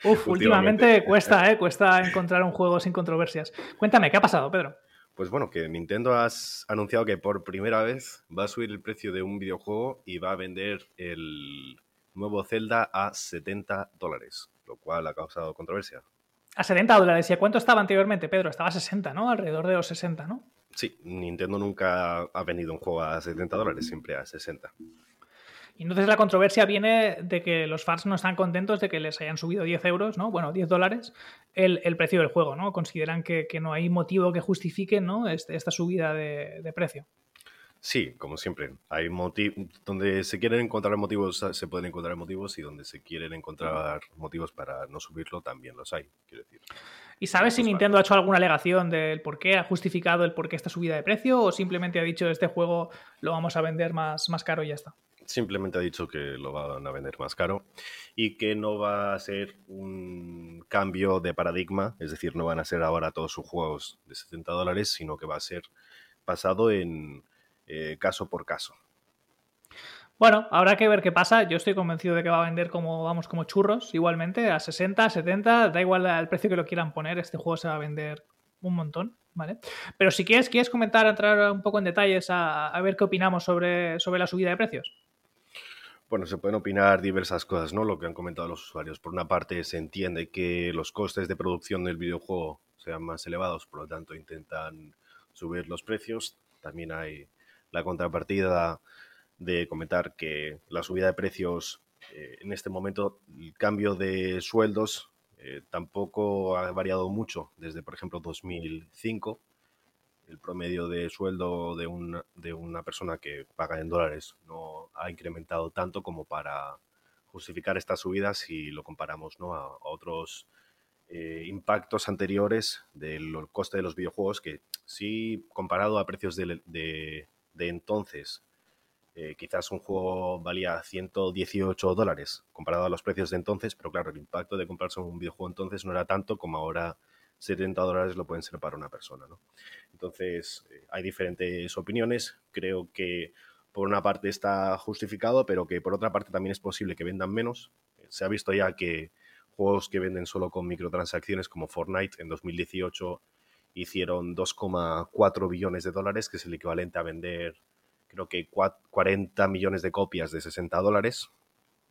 Uf, últimamente cuesta, ¿eh? Cuesta encontrar un juego sin controversias. Cuéntame, ¿qué ha pasado, Pedro? Pues bueno, que Nintendo ha anunciado que por primera vez va a subir el precio de un videojuego y va a vender el nuevo Zelda a 70 dólares, lo cual ha causado controversia. A 70 dólares. ¿Y a cuánto estaba anteriormente, Pedro? Estaba a 60, ¿no? Alrededor de los 60, ¿no? Sí, Nintendo nunca ha vendido un juego a 70 dólares, siempre a 60. Y entonces la controversia viene de que los fans no están contentos de que les hayan subido 10 euros, ¿no? Bueno, 10 dólares el, precio del juego, ¿no? Consideran que, no hay motivo que justifique, ¿no? Este, esta subida de, precio. Sí, como siempre. Hay donde se quieren encontrar motivos, se pueden encontrar motivos y donde se quieren encontrar motivos para no subirlo también los hay, quiero decir. ¿Y sabes si Nintendo ha hecho alguna alegación del por qué ha justificado el por qué esta subida de precio o simplemente ha dicho este juego lo vamos a vender más, más caro y ya está? Simplemente ha dicho que lo van a vender más caro y que no va a ser un cambio de paradigma, es decir, no van a ser ahora todos sus juegos de 70 dólares, sino que va a ser basado en eh, caso por caso. Bueno, habrá que ver qué pasa. Yo estoy convencido de que va a vender como, vamos, como churros, igualmente, a 60, 70, da igual el precio que lo quieran poner, este juego se va a vender un montón, ¿vale? Pero si quieres, quieres comentar, entrar un poco en detalles a, a ver qué opinamos sobre, sobre la subida de precios. Bueno, se pueden opinar diversas cosas, ¿no? Lo que han comentado los usuarios. Por una parte, se entiende que los costes de producción del videojuego sean más elevados, por lo tanto, intentan subir los precios. También hay la contrapartida de comentar que la subida de precios eh, en este momento, el cambio de sueldos eh, tampoco ha variado mucho desde, por ejemplo, 2005. El promedio de sueldo de una, de una persona que paga en dólares no ha incrementado tanto como para justificar estas subidas si lo comparamos ¿no? a, otros eh, impactos anteriores del coste de los videojuegos que sí comparado a precios de, de entonces eh, quizás un juego valía 118 dólares comparado a los precios de entonces, pero claro, el impacto de comprarse un videojuego entonces no era tanto como ahora 70 dólares lo pueden ser para una persona. ¿no? Entonces, eh, hay diferentes opiniones. Creo que por una parte está justificado, pero que por otra parte también es posible que vendan menos. Se ha visto ya que juegos que venden solo con microtransacciones como Fortnite en 2018 hicieron 2,4 billones de dólares, que es el equivalente a vender creo que 40 millones de copias de 60 dólares.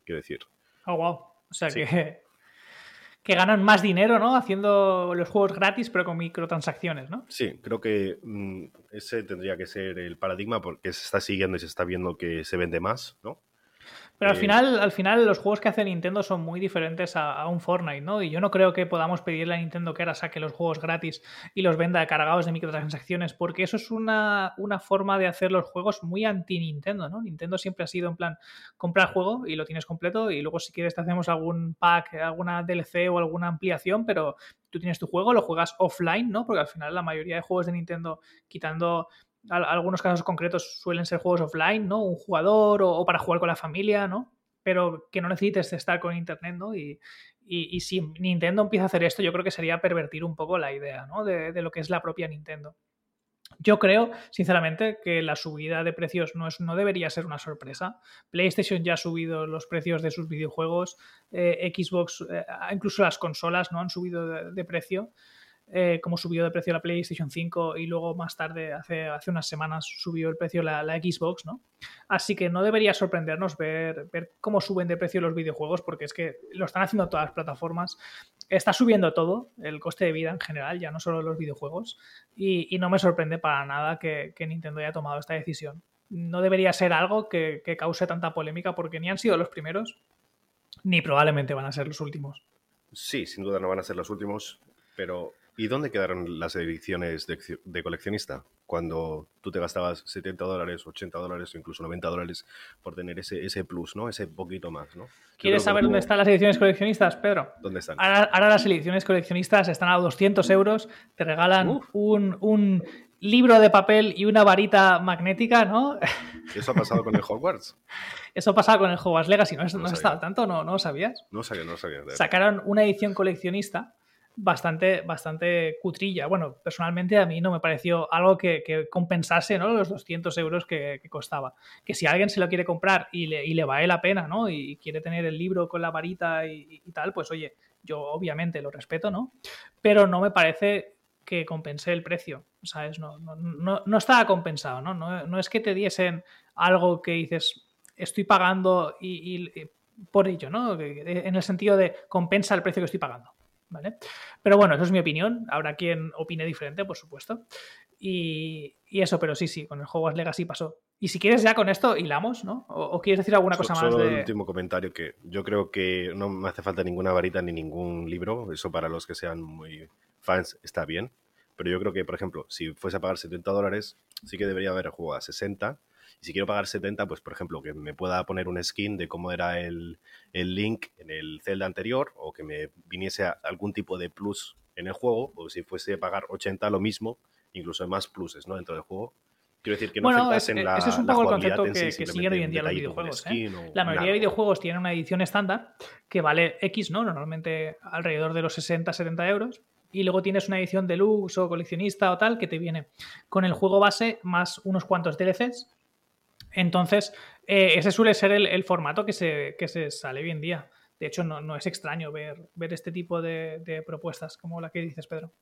Quiero decir. Oh, wow. O sea que, *laughs* que ganan más dinero, ¿no? Haciendo los juegos gratis, pero con microtransacciones, ¿no? Sí, creo que mm, ese tendría que ser el paradigma porque se está siguiendo y se está viendo que se vende más, ¿no? Pero al final, al final los juegos que hace Nintendo son muy diferentes a, un Fortnite, ¿no? Y yo no creo que podamos pedirle a Nintendo que ahora saque los juegos gratis y los venda cargados de microtransacciones, porque eso es una, una forma de hacer los juegos muy anti-Nintendo, ¿no? Nintendo siempre ha sido en plan, compra el juego y lo tienes completo y luego si quieres te hacemos algún pack, alguna DLC o alguna ampliación, pero tú tienes tu juego, lo juegas offline, ¿no? Porque al final la mayoría de juegos de Nintendo, quitando algunos casos concretos suelen ser juegos offline, ¿no? Un jugador o, para jugar con la familia, ¿no? Pero que no necesites estar con internet, ¿no? Y, si Nintendo empieza a hacer esto, yo creo que sería pervertir un poco la idea, ¿no? De, lo que es la propia Nintendo. Yo creo, sinceramente, que la subida de precios no, es, no debería ser una sorpresa. PlayStation ya ha subido los precios de sus videojuegos, eh, Xbox, eh, incluso las consolas, ¿no? Han subido de precio. Eh, como subió de precio la PlayStation 5 y luego más tarde, hace, hace unas semanas, subió el precio la, la Xbox, ¿no? Así que no debería sorprendernos ver, ver cómo suben de precio los videojuegos, porque es que lo están haciendo todas las plataformas. Está subiendo todo, el coste de vida en general, ya no solo los videojuegos, y, no me sorprende para nada que, Nintendo haya tomado esta decisión. No debería ser algo que, que cause tanta polémica, porque ni han sido los primeros, ni probablemente van a ser los últimos. Sí, sin duda no van a ser los últimos, pero ¿Y dónde quedaron las ediciones de, coleccionista? Cuando tú te gastabas 70 dólares, 80 dólares o incluso 90 dólares por tener ese, ese plus, ¿no? Ese poquito más, ¿no? ¿Quieres saber dónde están las ediciones coleccionistas, Pedro? ¿Dónde están? Ahora, las ediciones coleccionistas están a 200 euros, te regalan un, un, libro de papel y una varita magnética, ¿no? *laughs* ¿Eso ha pasado con el Hogwarts? Eso ha pasado con el Hogwarts Legacy, ¿no? ¿No, estado tanto? ¿No, ¿No lo sabías? No sabía, no sabía. Sacaron una edición coleccionista bastante, bastante cutrilla. Bueno, personalmente a mí no me pareció algo que, compensase ¿no? los 200 euros que, costaba. Que si alguien se lo quiere comprar y le, y le vale la pena, ¿no? Y quiere tener el libro con la varita y, tal, pues oye, yo obviamente lo respeto, ¿no? Pero no me parece que compense el precio, ¿sabes? No, no, no, no estaba compensado, ¿no? ¿no? es que te diesen algo que dices, estoy pagando y, y por ello, ¿no? En el sentido de compensa el precio que estoy pagando. ¿Vale? Pero bueno, eso es mi opinión. Habrá quien opine diferente, por supuesto. Y, eso, pero sí, sí, con el Hogwarts Legacy pasó. Y si quieres ya con esto hilamos, ¿no? ¿O, quieres decir alguna cosa más? Solo el último comentario que yo creo que no me hace falta ninguna varita ni ningún libro. Eso para los que sean muy fans está bien. Pero yo creo que, por ejemplo, si fuese a pagar 70 dólares, sí que debería haber juego a 60. Y si quiero pagar 70, pues por ejemplo, que me pueda poner un skin de cómo era el, el link en el Zelda anterior o que me viniese algún tipo de plus en el juego. O si fuese a pagar 80, lo mismo, incluso más pluses ¿no? dentro del juego Quiero decir que no bueno, es, en la. Ese es un poco el concepto que, que siguen hoy en día los videojuegos. ¿eh? La mayoría de videojuegos tienen una edición estándar que vale X, ¿no? Normalmente alrededor de los 60, 70 euros. Y luego tienes una edición deluxe o coleccionista o tal que te viene con el juego base más unos cuantos DLCs. Entonces, eh, ese suele ser el, formato que se, sale hoy en día. De hecho, no, es extraño ver, este tipo de, de propuestas como la que dices, Pedro.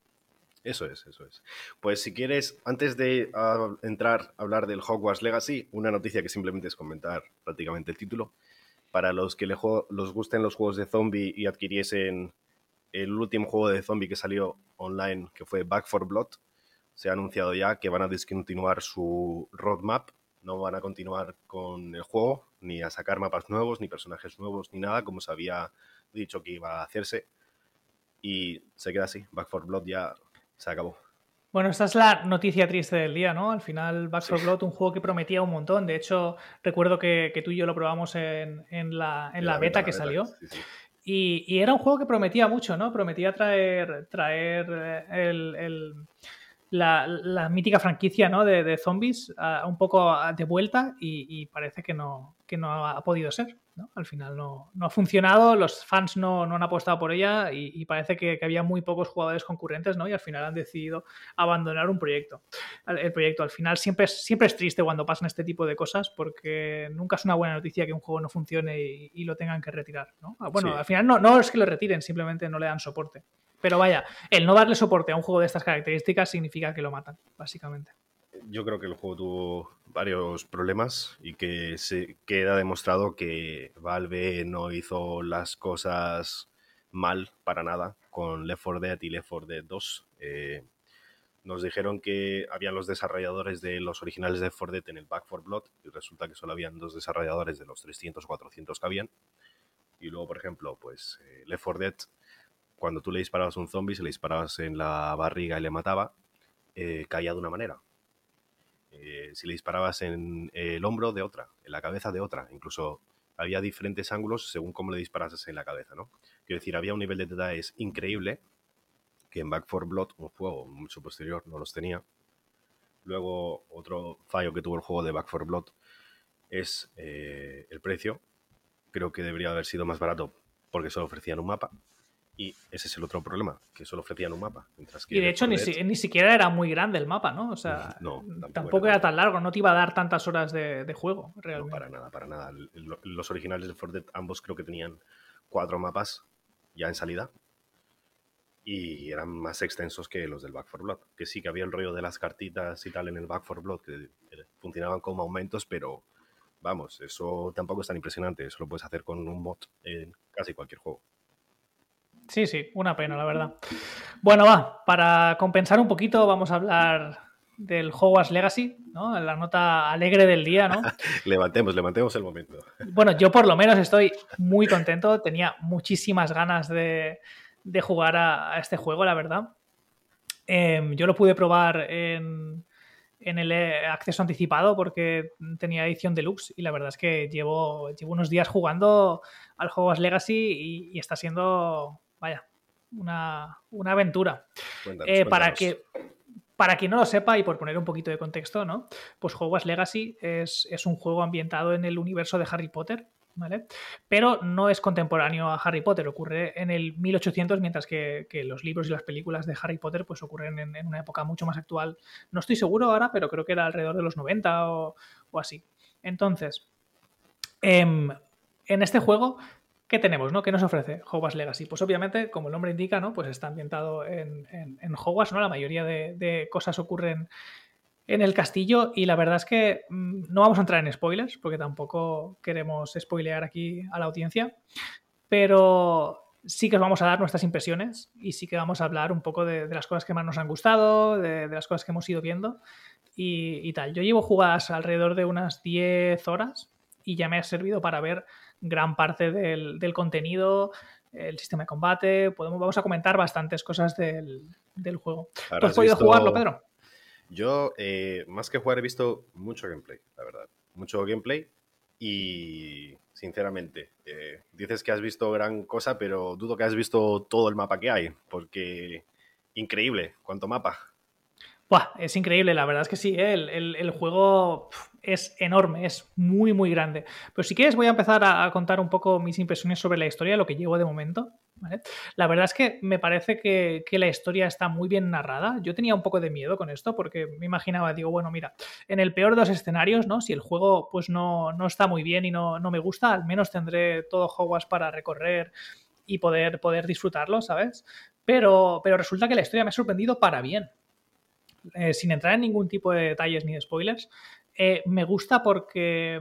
Eso es, eso es. Pues si quieres, antes de ah, entrar a hablar del Hogwarts Legacy, una noticia que simplemente es comentar prácticamente el título. Para los que les gusten los juegos de zombie y adquiriesen el último juego de zombie que salió online, que fue Back for Blood, se ha anunciado ya que van a discontinuar su roadmap. No van a continuar con el juego, ni a sacar mapas nuevos, ni personajes nuevos, ni nada, como se había dicho que iba a hacerse. Y se queda así. Back for Blood ya se acabó. Bueno, esta es la noticia triste del día, ¿no? Al final, Back 4 Blood, un juego que prometía un montón. De hecho, recuerdo que, tú y yo lo probamos en, la, beta que salió. Y, era un juego que prometía mucho, ¿no? Prometía traer, traer eh, la, mítica franquicia ¿no? de, zombies un poco de vuelta y, parece que no, que no ha podido ser. Al final no, ha funcionado, los fans no, han apostado por ella y, parece que, había muy pocos jugadores concurrentes ¿no? y al final han decidido abandonar un proyecto. El, proyecto al final siempre es, siempre es triste cuando pasan este tipo de cosas porque nunca es una buena noticia que un juego no funcione y, lo tengan que retirar. Ah, bueno, al final no, no es que lo retiren, simplemente no le dan soporte. Pero vaya, el no darle soporte a un juego de estas características significa que lo matan, básicamente yo creo que el juego tuvo varios problemas y que se queda demostrado que Valve no hizo las cosas mal para nada con Left 4 Dead y Left 4 Dead 2. Eh, nos dijeron que habían los desarrolladores de los originales de Left 4 Dead en el Back 4 Blood y resulta que solo habían dos desarrolladores de los 300 o 400 que habían. Y luego, por ejemplo, pues eh, Left 4 Dead, cuando tú le disparabas a un zombie, se le disparabas en la barriga y le mataba, eh, caía de una manera eh, si le disparabas en el hombro de otra, en la cabeza de otra, incluso había diferentes ángulos según cómo le disparases en la cabeza, ¿no? Quiero decir, había un nivel de detalles increíble que en Back 4 Blood, un juego mucho posterior, no los tenía. Luego, otro fallo que tuvo el juego de Back 4 Blood es eh, el precio. Creo que debería haber sido más barato porque solo ofrecían un mapa. Y ese es el otro problema, que solo ofrecían un mapa. y de hecho ni, siquiera era muy grande el mapa, ¿no? O sea, tampoco, era, tan largo, no te iba a dar tantas horas de, juego, realmente. No, para nada, para nada. Los originales de For ambos creo que tenían cuatro mapas ya en salida. Y eran más extensos que los del Back 4 Blood. Que sí, que había el rollo de las cartitas y tal en el Back 4 Blood, que funcionaban como aumentos, pero vamos, eso tampoco es tan impresionante. Eso lo puedes hacer con un mod en casi cualquier juego. Sí, sí, una pena, la verdad. Bueno, va, para compensar un poquito, vamos a hablar del Hogwarts Legacy, ¿no? La nota alegre del día, ¿no? *laughs* levantemos, levantemos el momento. bueno, yo por lo menos estoy muy contento, tenía muchísimas ganas de, jugar a, este juego, la verdad. Em, yo lo pude probar en, el acceso anticipado porque tenía edición deluxe y la verdad es que llevo, llevo unos días jugando al Hogwarts Legacy y está siendo vaya, una, aventura. Eh, para que para quien no lo sepa y por poner un poquito de contexto, ¿no? Pues Hogwarts Legacy es, un juego ambientado en el universo de Harry Potter, ¿vale? Pero no es contemporáneo a Harry Potter, ocurre en el 1800, mientras que, los libros y las películas de Harry Potter pues ocurren en, una época mucho más actual. No estoy seguro ahora, pero creo que era alrededor de los 90 o, así. Entonces, em, en este juego ¿Qué tenemos, no? ¿Qué nos ofrece Hogwarts Legacy? Pues obviamente, como el nombre indica, ¿no? Pues está ambientado en, Hogwarts, ¿no? La mayoría de, cosas ocurren en el castillo y la verdad es que mm, no vamos a entrar en spoilers porque tampoco queremos spoilear aquí a la audiencia, pero sí que os vamos a dar nuestras impresiones y sí que vamos a hablar un poco de, las cosas que más nos han gustado, de, las cosas que hemos ido viendo y, tal. Yo llevo jugadas alrededor de unas 10 horas y ya me ha servido para ver gran parte del, contenido, el sistema de combate. Podemos, vamos a comentar bastantes cosas del, juego. ¿Tú has podido jugarlo, Pedro? Yo, eh, más que jugar, he visto mucho gameplay, la verdad. Mucho gameplay y, sinceramente, eh, dices que has visto gran cosa, pero dudo que has visto todo el mapa que hay, porque increíble, cuánto mapa. Es increíble, la verdad es que sí, ¿eh? el, juego es enorme, es muy, muy grande. Pero si quieres voy a empezar a, contar un poco mis impresiones sobre la historia, lo que llevo de momento. La verdad es que me parece que, la historia está muy bien narrada. Yo tenía un poco de miedo con esto porque me imaginaba, digo, bueno, mira, en el peor de los escenarios, ¿no? Si el juego pues no, no está muy bien y no, no me gusta, al menos tendré todo Hogwarts para recorrer y poder, poder disfrutarlo, ¿sabes? Pero, pero resulta que la historia me ha sorprendido para bien. Eh, sin entrar en ningún tipo de detalles ni de spoilers, eh, me gusta porque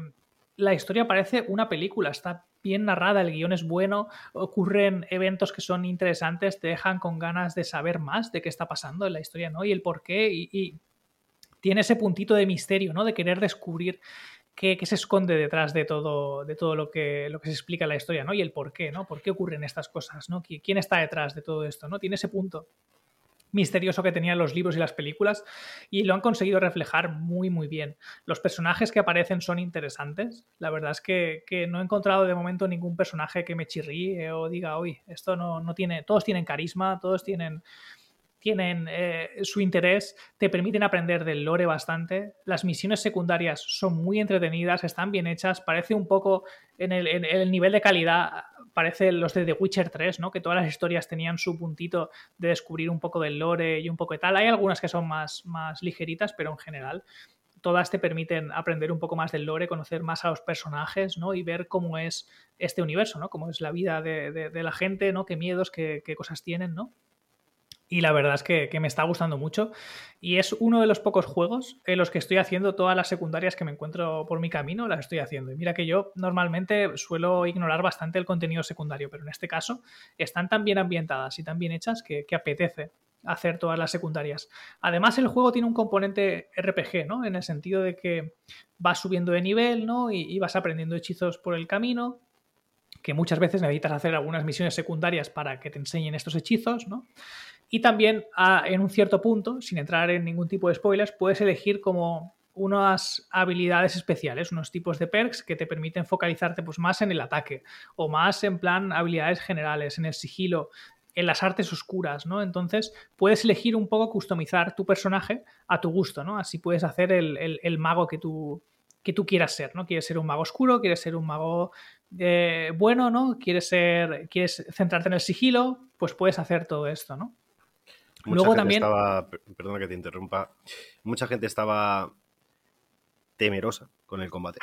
la historia parece una película, está bien narrada, el guion es bueno, ocurren eventos que son interesantes, te dejan con ganas de saber más de qué está pasando en la historia, ¿no? Y el por qué, y, tiene ese puntito de misterio, ¿no? De querer descubrir qué, se esconde detrás de todo, de todo lo, que, lo que se explica en la historia, ¿no? Y el por qué, ¿no? ¿Por qué ocurren estas cosas, ¿no? ¿Quién está detrás de todo esto, ¿no? Tiene ese punto misterioso que tenían los libros y las películas y lo han conseguido reflejar muy muy bien. Los personajes que aparecen son interesantes. La verdad es que, no he encontrado de momento ningún personaje que me chirríe o diga, uy, esto no, no tiene, todos tienen carisma, todos tienen tienen eh, su interés, te permiten aprender del lore bastante. Las misiones secundarias son muy entretenidas, están bien hechas, parece un poco en el, en el nivel de calidad parece los de The Witcher 3, ¿no? Que todas las historias tenían su puntito de descubrir un poco del lore y un poco de tal. Hay algunas que son más, más ligeritas, pero en general todas te permiten aprender un poco más del lore, conocer más a los personajes, ¿no? Y ver cómo es este universo, ¿no? Cómo es la vida de, la gente, ¿no? Qué miedos, qué, qué cosas tienen, ¿no? Y la verdad es que, me está gustando mucho. Y es uno de los pocos juegos en los que estoy haciendo todas las secundarias que me encuentro por mi camino, las estoy haciendo. Y mira que yo normalmente suelo ignorar bastante el contenido secundario, pero en este caso están tan bien ambientadas y tan bien hechas que, apetece hacer todas las secundarias. Además, el juego tiene un componente RPG, ¿no? En el sentido de que vas subiendo de nivel, ¿no? Y, vas aprendiendo hechizos por el camino que muchas veces necesitas hacer algunas misiones secundarias para que te enseñen estos hechizos, ¿no? Y también en un cierto punto, sin entrar en ningún tipo de spoilers, puedes elegir como unas habilidades especiales, unos tipos de perks que te permiten focalizarte pues, más en el ataque o más en plan habilidades generales, en el sigilo, en las artes oscuras, ¿no? Entonces puedes elegir un poco customizar tu personaje a tu gusto, ¿no? Así puedes hacer el, mago que tú, que tú quieras ser, ¿no? Quieres ser un mago oscuro, quieres ser un mago eh, bueno, ¿no? Quieres ser, quieres centrarte en el sigilo, pues puedes hacer todo esto, ¿no? Mucha Luego también. Estaba, perdona que te interrumpa. Mucha gente estaba temerosa con el combate.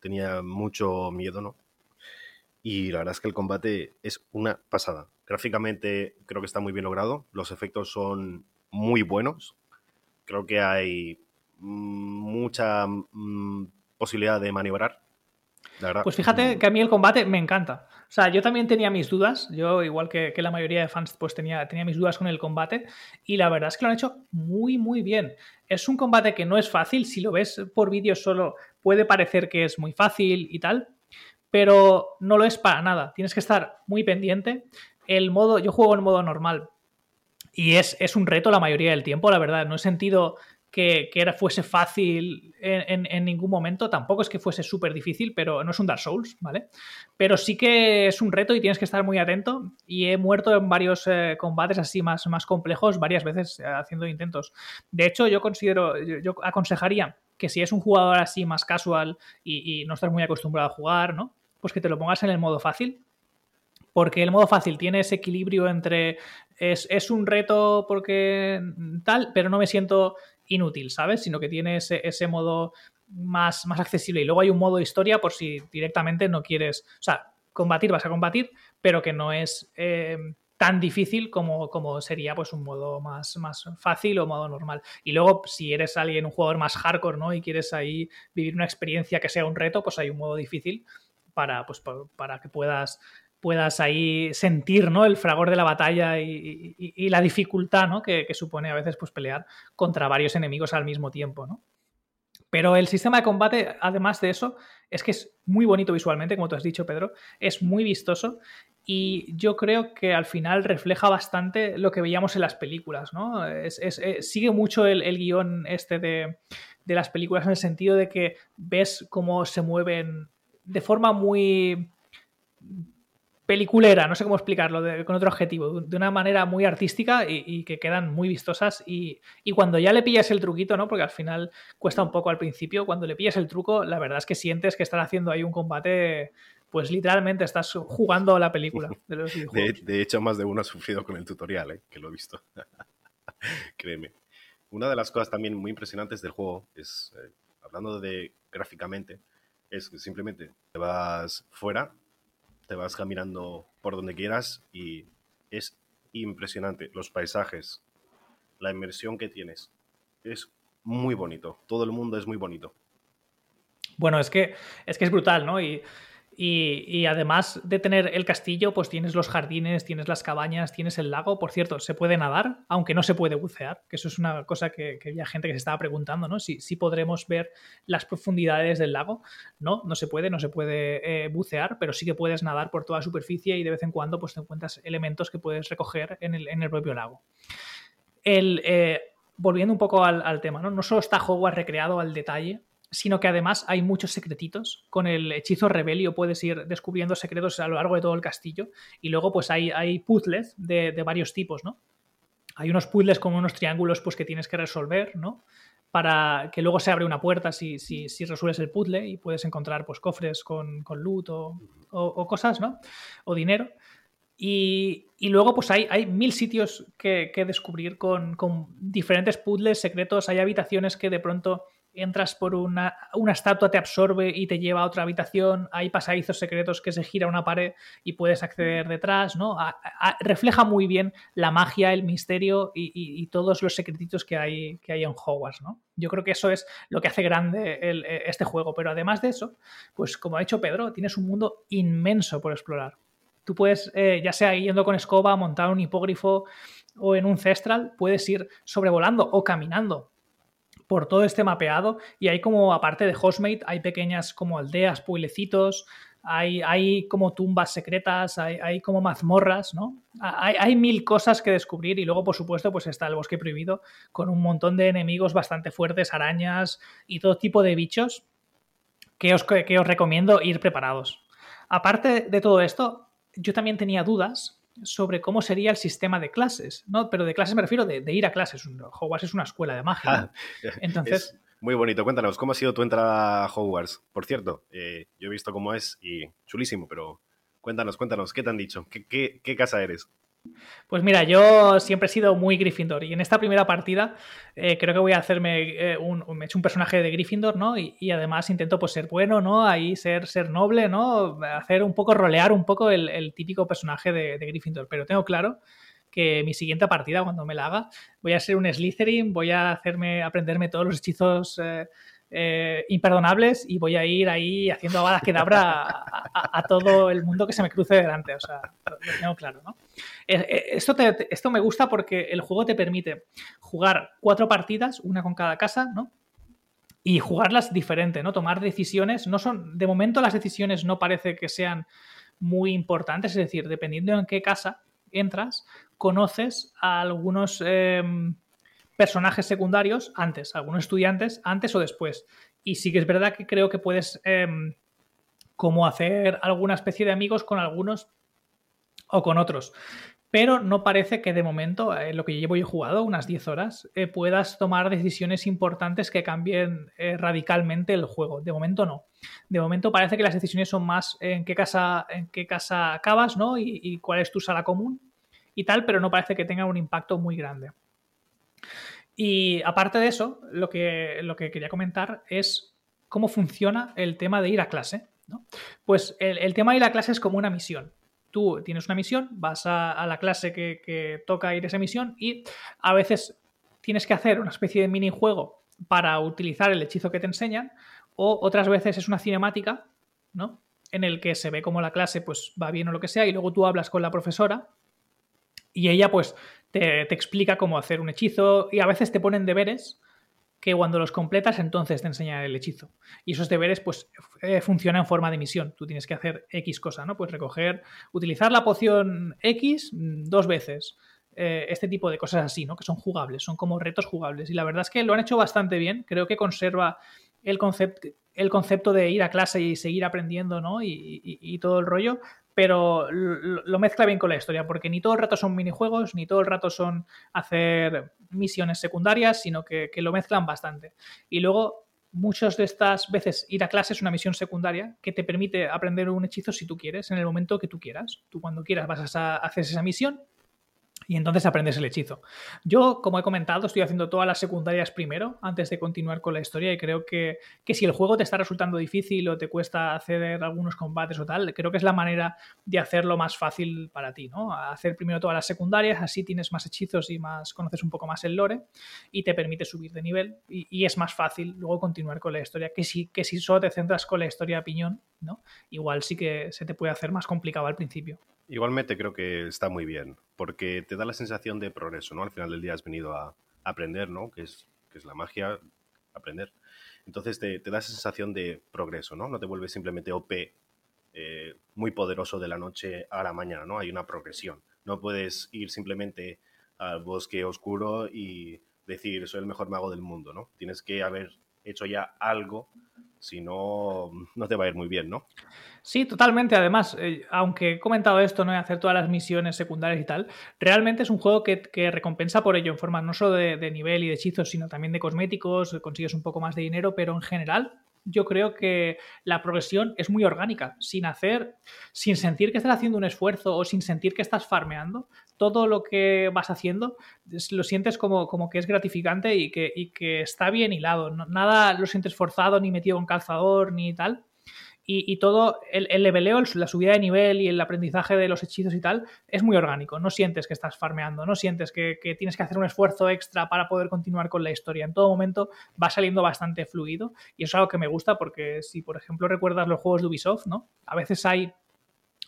Tenía mucho miedo, ¿no? Y la verdad es que el combate es una pasada. Gráficamente creo que está muy bien logrado. Los efectos son muy buenos. Creo que hay mucha mm, posibilidad de maniobrar pues fíjate que a mí el combate me encanta. O sea, yo también tenía mis dudas, yo igual que, la mayoría de fans, pues tenía, tenía mis dudas con el combate y la verdad es que lo han hecho muy, muy bien. Es un combate que no es fácil, si lo ves por vídeo solo puede parecer que es muy fácil y tal, pero no lo es para nada. Tienes que estar muy pendiente. El modo, yo juego en modo normal y es, es un reto la mayoría del tiempo, la verdad. No he sentido que, era, fuese fácil en, ningún momento. Tampoco es que fuese súper difícil, pero no es un Dark Souls, ¿vale? Pero sí que es un reto y tienes que estar muy atento. Y he muerto en varios eh, combates así más, más complejos varias veces eh, haciendo intentos. De hecho, yo considero, yo, aconsejaría que si es un jugador así más casual y, y no estás muy acostumbrado a jugar, ¿no? Pues que te lo pongas en el modo fácil porque el modo fácil tiene ese equilibrio entre es, es, un reto porque tal, pero no me siento inútil, ¿sabes? Sino que tiene ese, modo más, más accesible. Y luego hay un modo historia por si directamente no quieres, o sea, combatir vas a combatir, pero que no es eh, tan difícil como, como, sería pues un modo más, más fácil o modo normal. Y luego, si eres alguien, un jugador más hardcore, ¿no? Y quieres ahí vivir una experiencia que sea un reto, pues hay un modo difícil para, pues, para que puedas puedas ahí sentir ¿no? el fragor de la batalla y, la dificultad ¿no? que, supone a veces pues, pelear contra varios enemigos al mismo tiempo. ¿no? Pero el sistema de combate, además de eso, es que es muy bonito visualmente, como tú has dicho, Pedro. Es muy vistoso y yo creo que al final refleja bastante lo que veíamos en las películas, ¿no? Es, eh, sigue mucho el, guion este de, de, las películas en el sentido de que ves cómo se mueven de forma muy peliculera, no sé cómo explicarlo, con otro objetivo, de una manera muy artística y, que quedan muy vistosas. Y, cuando ya le pillas el truquito, ¿no? Porque al final cuesta un poco al principio, cuando le pillas el truco, la verdad es que sientes que están haciendo ahí un combate, pues literalmente estás jugando la película *laughs* de hecho, más de uno ha sufrido con el tutorial, ¿eh? que lo he visto. *laughs* Créeme. Una de las cosas también muy impresionantes del juego es, eh, hablando de gráficamente, es que simplemente te vas fuera te vas caminando por donde quieras y es impresionante. Los paisajes, la inmersión que tienes, es muy bonito. Todo el mundo es muy bonito. Bueno, es que es, que es brutal, ¿no? Y y, además de tener el castillo, pues tienes los jardines, tienes las cabañas, tienes el lago. Por cierto, se puede nadar, aunque no se puede bucear, que eso es una cosa que, había gente que se estaba preguntando, ¿no? Si, podremos ver las profundidades del lago. No, no se puede, no se puede eh, bucear, pero sí que puedes nadar por toda la superficie y de vez en cuando pues te encuentras elementos que puedes recoger en el, propio lago. Eh, volviendo un poco al, al tema, ¿no? No solo está Hogwarts recreado al detalle, sino que además hay muchos secretitos. Con el hechizo rebelio puedes ir descubriendo secretos a lo largo de todo el castillo y luego pues hay, hay puzzles de, varios tipos, ¿no? Hay unos puzzles con unos triángulos pues que tienes que resolver, ¿no? Para que luego se abre una puerta si, si, si resuelves el puzzle y puedes encontrar pues cofres con, con loot o, cosas, ¿no? O dinero. Y, luego, pues hay, hay mil sitios que, que descubrir con, con, diferentes puzzles secretos. Hay habitaciones que de pronto entras por una, una, estatua, te absorbe y te lleva a otra habitación, hay pasadizos secretos que se gira una pared y puedes acceder detrás, ¿no? refleja muy bien la magia, el misterio y, todos los secretitos que hay, que hay en Hogwarts, ¿no? Yo creo que eso es lo que hace grande este juego, pero además de eso, pues como ha dicho Pedro, tienes un mundo inmenso por explorar. Tú puedes, eh, ya sea yendo con escoba, montar un hipógrifo o en un cestral, puedes ir sobrevolando o caminando por todo este mapeado y hay como, aparte de Hostmate, hay pequeñas como aldeas, pueblecitos, hay, hay como tumbas secretas, hay, hay como mazmorras, ¿no? Hay, hay, mil cosas que descubrir y luego, por supuesto, pues está el bosque prohibido con un montón de enemigos bastante fuertes, arañas y todo tipo de bichos que os, que os recomiendo ir preparados. Aparte de todo esto, yo también tenía dudas sobre cómo sería el sistema de clases, ¿no? Pero de clases me refiero de, ir a clases. Hogwarts es una escuela de magia. Ah, *laughs* Entonces. muy bonito. Cuéntanos, ¿cómo ha sido tu entrada a Hogwarts? Por cierto, eh, yo he visto cómo es y chulísimo, pero cuéntanos, cuéntanos, ¿qué te han dicho? qué casa eres? Pues mira, yo siempre he sido muy Gryffindor y en esta primera partida eh, creo que voy a hacerme eh, un, me hecho un personaje de Gryffindor, ¿no? Y, además intento pues ser bueno, ¿no? Ahí ser, ser noble, ¿no? Hacer un poco, rolear un poco el, típico personaje de, de, Gryffindor. Pero tengo claro que mi siguiente partida, cuando me la haga, voy a ser un Slytherin, voy a hacerme, aprenderme todos los hechizos eh, eh, imperdonables y voy a ir ahí haciendo abadas que a, a, todo el mundo que se me cruce delante. O sea, lo, tengo claro, ¿no? Eh, eh, esto, esto me gusta porque el juego te permite jugar cuatro partidas, una con cada casa, ¿no? Y jugarlas diferente, ¿no? Tomar decisiones. No son. De momento las decisiones no parece que sean muy importantes. Es decir, dependiendo en qué casa entras, conoces a algunos em, personajes secundarios antes, algunos estudiantes antes o después. Y sí que es verdad que creo que puedes em, como hacer alguna especie de amigos con algunos o con otros. Pero no parece que de momento, en lo que llevo yo jugado, unas 10 horas, eh, puedas tomar decisiones importantes que cambien eh, radicalmente el juego. De momento no. De momento parece que las decisiones son más en qué casa, en qué casa acabas, ¿no? Y, y cuál es tu sala común y tal, pero no parece que tenga un impacto muy grande. Y aparte de eso, lo que, lo que quería comentar es cómo funciona el tema de ir a clase. Pues el, tema de ir a clase es como una misión. Tú tienes una misión, vas a, la clase que, toca ir a esa misión y a veces tienes que hacer una especie de minijuego para utilizar el hechizo que te enseñan o otras veces es una cinemática, ¿no? En el que se ve como la clase pues va bien o lo que sea y luego tú hablas con la profesora y ella pues te, explica cómo hacer un hechizo y a veces te ponen deberes que cuando los completas entonces te enseña el hechizo. Y esos deberes pues eh, funcionan en forma de misión. Tú tienes que hacer X cosa, ¿no? Pues recoger, utilizar la poción X mm, dos veces. Eh, este tipo de cosas así, ¿no? Que son jugables, son como retos jugables. Y la verdad es que lo han hecho bastante bien. Creo que conserva el, concepto el concepto de ir a clase y seguir aprendiendo, ¿no? Y, todo el rollo, pero lo, mezcla bien con la historia, porque ni todo el rato son minijuegos, ni todo el rato son hacer misiones secundarias, sino que, lo mezclan bastante. Y luego, muchas de estas veces ir a clase es una misión secundaria que te permite aprender un hechizo si tú quieres, en el momento que tú quieras. Tú cuando quieras vas a hacer esa misión y entonces aprendes el hechizo. Yo, como he comentado, estoy haciendo todas las secundarias primero, antes de continuar con la historia, y creo que, si el juego te está resultando difícil o te cuesta acceder a algunos combates o tal, creo que es la manera de hacerlo más fácil para ti, ¿no? Hacer primero todas las secundarias, así tienes más hechizos y más conoces un poco más el lore, y te permite subir de nivel, y, es más fácil luego continuar con la historia, que si, que si solo te centras con la historia a piñón, ¿no? Igual sí que se te puede hacer más complicado al principio. Igualmente creo que está muy bien, porque te da la sensación de progreso, ¿no? Al final del día has venido a aprender, ¿no? Que es, que es la magia, aprender. Entonces te, da esa sensación de progreso, ¿no? No te vuelves simplemente OP eh, muy poderoso de la noche a la mañana, ¿no? Hay una progresión. No puedes ir simplemente al bosque oscuro y decir soy el mejor mago del mundo, ¿no? Tienes que haber hecho ya algo si no, no te va a ir muy bien, ¿no? Sí, totalmente. Además, eh, aunque he comentado esto, ¿no? De hacer todas las misiones secundarias y tal, realmente es un juego que, recompensa por ello en forma no solo de, nivel y de hechizos, sino también de cosméticos, consigues un poco más de dinero, pero en general yo creo que la progresión es muy orgánica, sin hacer, sin sentir que estás haciendo un esfuerzo o sin sentir que estás farmeando, todo lo que vas haciendo lo sientes como, como que es gratificante y que, y que está bien hilado. nada lo sientes forzado, ni metido en calzador, ni tal. Y, todo, el, el, leveleo, la subida de nivel y el aprendizaje de los hechizos y tal, es muy orgánico. No sientes que estás farmeando, no sientes que, que, tienes que hacer un esfuerzo extra para poder continuar con la historia. En todo momento va saliendo bastante fluido y eso es algo que me gusta porque si, por ejemplo, recuerdas los juegos de Ubisoft, ¿no? A veces hay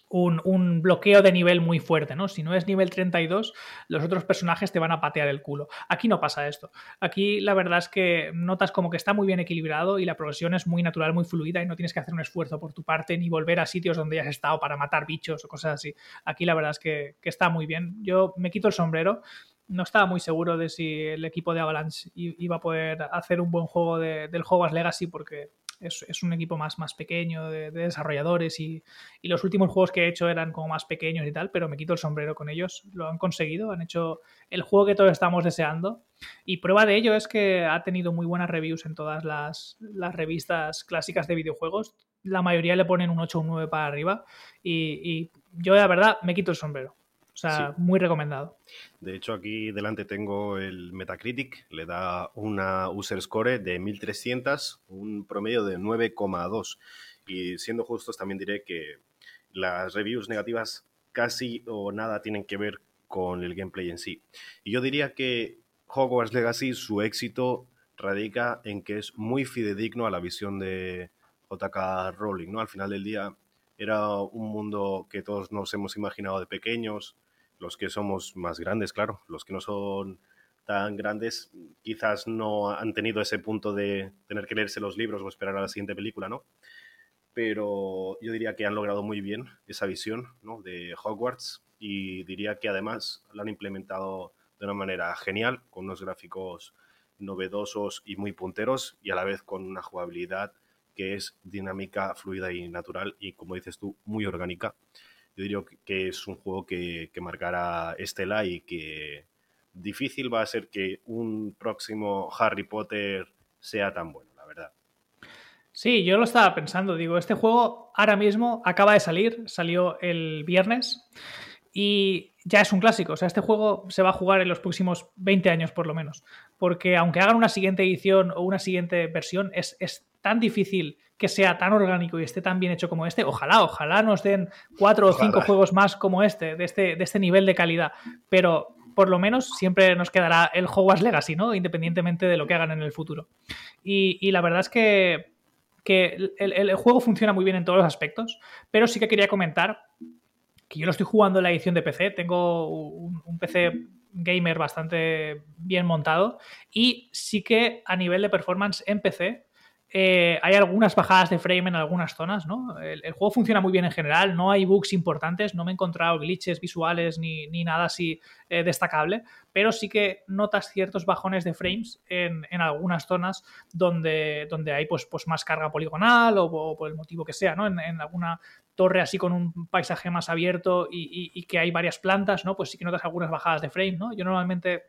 un, bloqueo de nivel muy fuerte, ¿no? Si no es nivel 32, los otros personajes te van a patear el culo. Aquí no pasa esto. Aquí la verdad es que notas como que está muy bien equilibrado y la progresión es muy natural, muy fluida y no tienes que hacer un esfuerzo por tu parte ni volver a sitios donde ya has estado para matar bichos o cosas así. Aquí la verdad es que, está muy bien. Yo me quito el sombrero no estaba muy seguro de si el equipo de Avalanche iba a poder hacer un buen juego de, del Hogwarts Legacy porque es, un equipo más, más pequeño de, desarrolladores y, los últimos juegos que he hecho eran como más pequeños y tal, pero me quito el sombrero con ellos. Lo han conseguido, han hecho el juego que todos estamos deseando y prueba de ello es que ha tenido muy buenas reviews en todas las, revistas clásicas de videojuegos. La mayoría le ponen un 8 o un 9 para arriba y, y yo la verdad me quito el sombrero. O sea, muy recomendado. De hecho, aquí delante tengo el Metacritic, le da una user score de 1300, un promedio de 9,2. Y siendo justos, también diré que las reviews negativas casi o nada tienen que ver con el gameplay en sí. Y yo diría que Hogwarts Legacy, su éxito radica en que es muy fidedigno a la visión de JK Rowling, ¿no? Al final del día era un mundo que todos nos hemos imaginado de pequeños, los que somos más grandes, claro, los que no son tan grandes quizás no han tenido ese punto de tener que leerse los libros o esperar a la siguiente película, ¿no? Pero yo diría que han logrado muy bien esa visión ¿no? de Hogwarts y diría que además lo han implementado de una manera genial, con unos gráficos novedosos y muy punteros y a la vez con una jugabilidad que es dinámica, fluida y natural y como dices tú, muy orgánica yo diría que es un juego que, que marcará estela y que difícil va a ser que un próximo Harry Potter sea tan bueno, la verdad. Sí, yo lo estaba pensando, digo, este juego ahora mismo acaba de salir, salió el viernes y ya es un clásico, o sea, este juego se va a jugar en los próximos 20 años por lo menos, porque aunque hagan una siguiente edición o una siguiente versión, es, es tan difícil que sea tan orgánico y esté tan bien hecho como este. Ojalá, ojalá nos den cuatro o cinco juegos más como este de, este, de este nivel de calidad. Pero por lo menos siempre nos quedará el Hogwarts Legacy, ¿no? Independientemente de lo que hagan en el futuro. Y, la verdad es que, que el, juego funciona muy bien en todos los aspectos, pero sí que quería comentar que yo lo estoy jugando en la edición de PC. Tengo un, PC gamer bastante bien montado y sí que a nivel de performance en PC eh, hay algunas bajadas de frame en algunas zonas, ¿no? El, juego funciona muy bien en general, no hay bugs importantes, no me he encontrado glitches visuales ni, nada así eh, destacable, pero sí que notas ciertos bajones de frames en, algunas zonas donde, donde hay pues, pues más carga poligonal o, por el motivo que sea, ¿no? En, alguna torre así con un paisaje más abierto y, y, que hay varias plantas, ¿no? Pues sí que notas algunas bajadas de frame, ¿no? Yo normalmente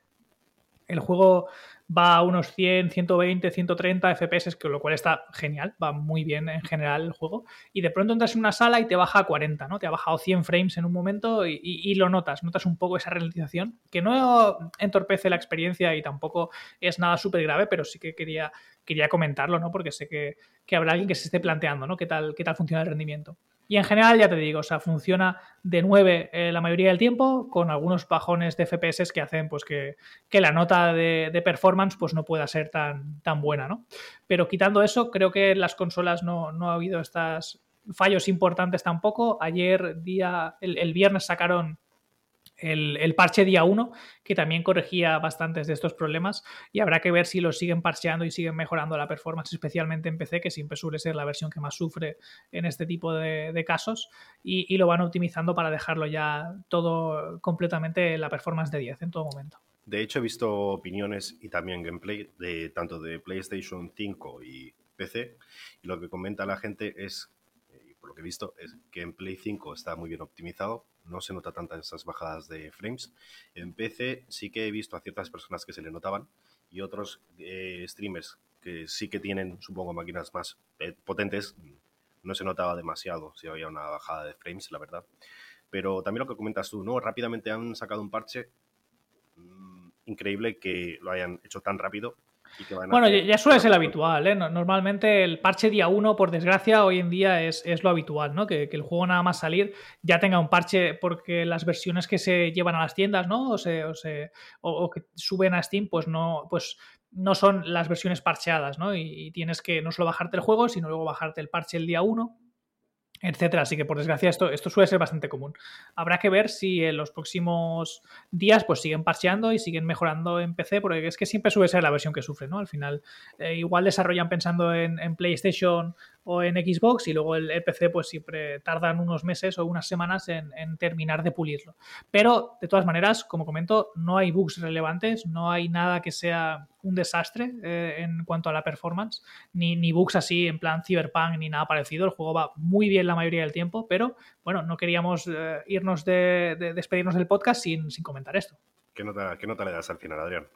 el juego va a unos 100, 120, 130 FPS, que lo cual está genial, va muy bien en general el juego. Y de pronto entras en una sala y te baja a 40, ¿no? Te ha bajado 100 frames en un momento y, lo notas, notas un poco esa ralentización, que no entorpece la experiencia y tampoco es nada súper grave, pero sí que quería, quería comentarlo, ¿no? Porque sé que, que, habrá alguien que se esté planteando, ¿no? ¿Qué tal, qué tal funciona el rendimiento? Y en general, ya te digo, o sea, funciona de 9 eh, la mayoría del tiempo, con algunos bajones de FPS que hacen pues, que, la nota de, performance pues, no pueda ser tan, tan buena, ¿no? Pero quitando eso, creo que en las consolas no, no ha habido estos fallos importantes tampoco. Ayer, día, el viernes, sacaron el, parche día 1, que también corregía bastantes de estos problemas y habrá que ver si lo siguen parcheando y siguen mejorando la performance, especialmente en PC, que siempre suele ser la versión que más sufre en este tipo de, casos, y, lo van optimizando para dejarlo ya todo completamente la performance de 10 en todo momento. De hecho, he visto opiniones y también gameplay de tanto de PlayStation 5 y PC, y lo que comenta la gente es, y por lo que he visto, es que en Play 5 está muy bien optimizado, no se nota tantas esas bajadas de frames. En PC sí que he visto a ciertas personas que se le notaban y otros eh, streamers que sí que tienen, supongo, máquinas más eh, potentes, no se notaba demasiado si había una bajada de frames, la verdad. Pero también lo que comentas tú, ¿no? Rápidamente han sacado un parche mm, increíble que lo hayan hecho tan rápido bueno, ya suele ser habitual, ¿eh? Normalmente el parche día 1, por desgracia, hoy en día es, lo habitual, ¿no? Que, el juego nada más salir ya tenga un parche porque las versiones que se llevan a las tiendas, ¿no? O, se, o, que suben a Steam, pues no, pues no son las versiones parcheadas, ¿no? Y, y, tienes que no solo bajarte el juego, sino luego bajarte el parche el día 1 etcétera. Así que por desgracia esto, esto suele ser bastante común. Habrá que ver si en los próximos días pues siguen parcheando y siguen mejorando en PC, porque es que siempre suele ser la versión que sufre, ¿no? Al final, eh, igual desarrollan pensando en, en, PlayStation o en Xbox y luego el, PC pues siempre tardan unos meses o unas semanas en, terminar de pulirlo. Pero de todas maneras, como comento, no hay bugs relevantes, no hay nada que sea un desastre eh, en cuanto a la performance, ni, ni bugs así en plan Cyberpunk ni nada parecido. El juego va muy bien la mayoría del tiempo, pero bueno, no queríamos eh, irnos de, despedirnos del podcast sin, sin comentar esto. ¿Qué nota, ¿Qué nota le das al final, Adrián?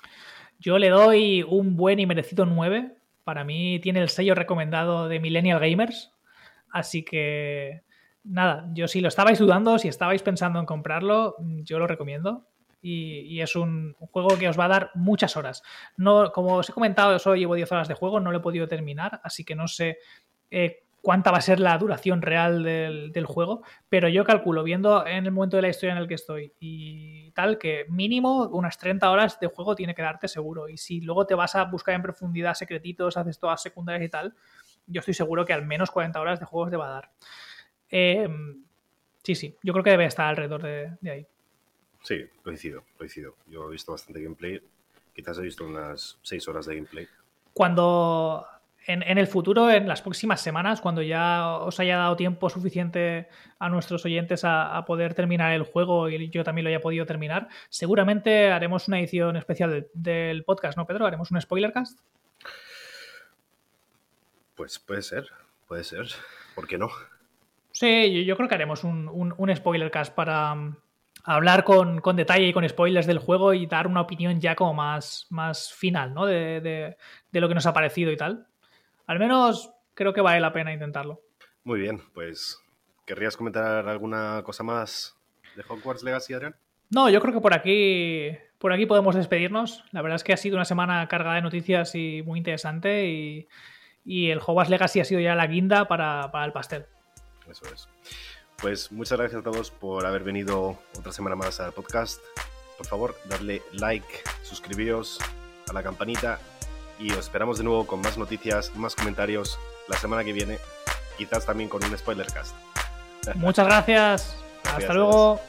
Yo le doy un buen y merecido 9 para mí tiene el sello recomendado de Millennial Gamers. Así que nada, yo si lo estabais dudando, si estabais pensando en comprarlo, yo lo recomiendo. Y, es un, juego que os va a dar muchas horas. No, como os he comentado, yo solo llevo 10 horas de juego, no lo he podido terminar, así que no sé eh, cuánta va a ser la duración real del, juego, pero yo calculo, viendo en el momento de la historia en el que estoy y tal, que mínimo unas 30 horas de juego tiene que darte seguro. Y si luego te vas a buscar en profundidad secretitos, haces todas secundarias y tal, yo estoy seguro que al menos 40 horas de juegos te va a dar. Em, sí, sí, yo creo que debe estar alrededor de, de ahí. Sí, coincido, coincido. Yo he visto bastante gameplay. Quizás he visto unas 6 horas de gameplay. Cuando en, el futuro, en las próximas semanas, cuando ya os haya dado tiempo suficiente a nuestros oyentes a, poder terminar el juego y yo también lo haya podido terminar, seguramente haremos una edición especial del, podcast, ¿no, Pedro? ¿Haremos un spoilercast? Pues puede ser, puede ser. ¿Por qué no? Sí, yo, creo que haremos un, un, spoilercast para um, hablar con, detalle y con spoilers del juego y dar una opinión ya como más, más final, ¿no? de, lo que nos ha parecido y tal al menos creo que vale la pena intentarlo. Muy bien, pues ¿querrías comentar alguna cosa más de Hogwarts Legacy, Adrián? No, yo creo que por aquí, por aquí podemos despedirnos. La verdad es que ha sido una semana cargada de noticias y muy interesante y, el Hogwarts Legacy ha sido ya la guinda para, para el pastel. Eso es. Pues muchas gracias a todos por haber venido otra semana más al podcast. Por favor, darle like, suscribiros a la campanita y os esperamos de nuevo con más noticias, más comentarios la semana que viene, quizás también con un spoiler cast. Muchas gracias. Hasta luego.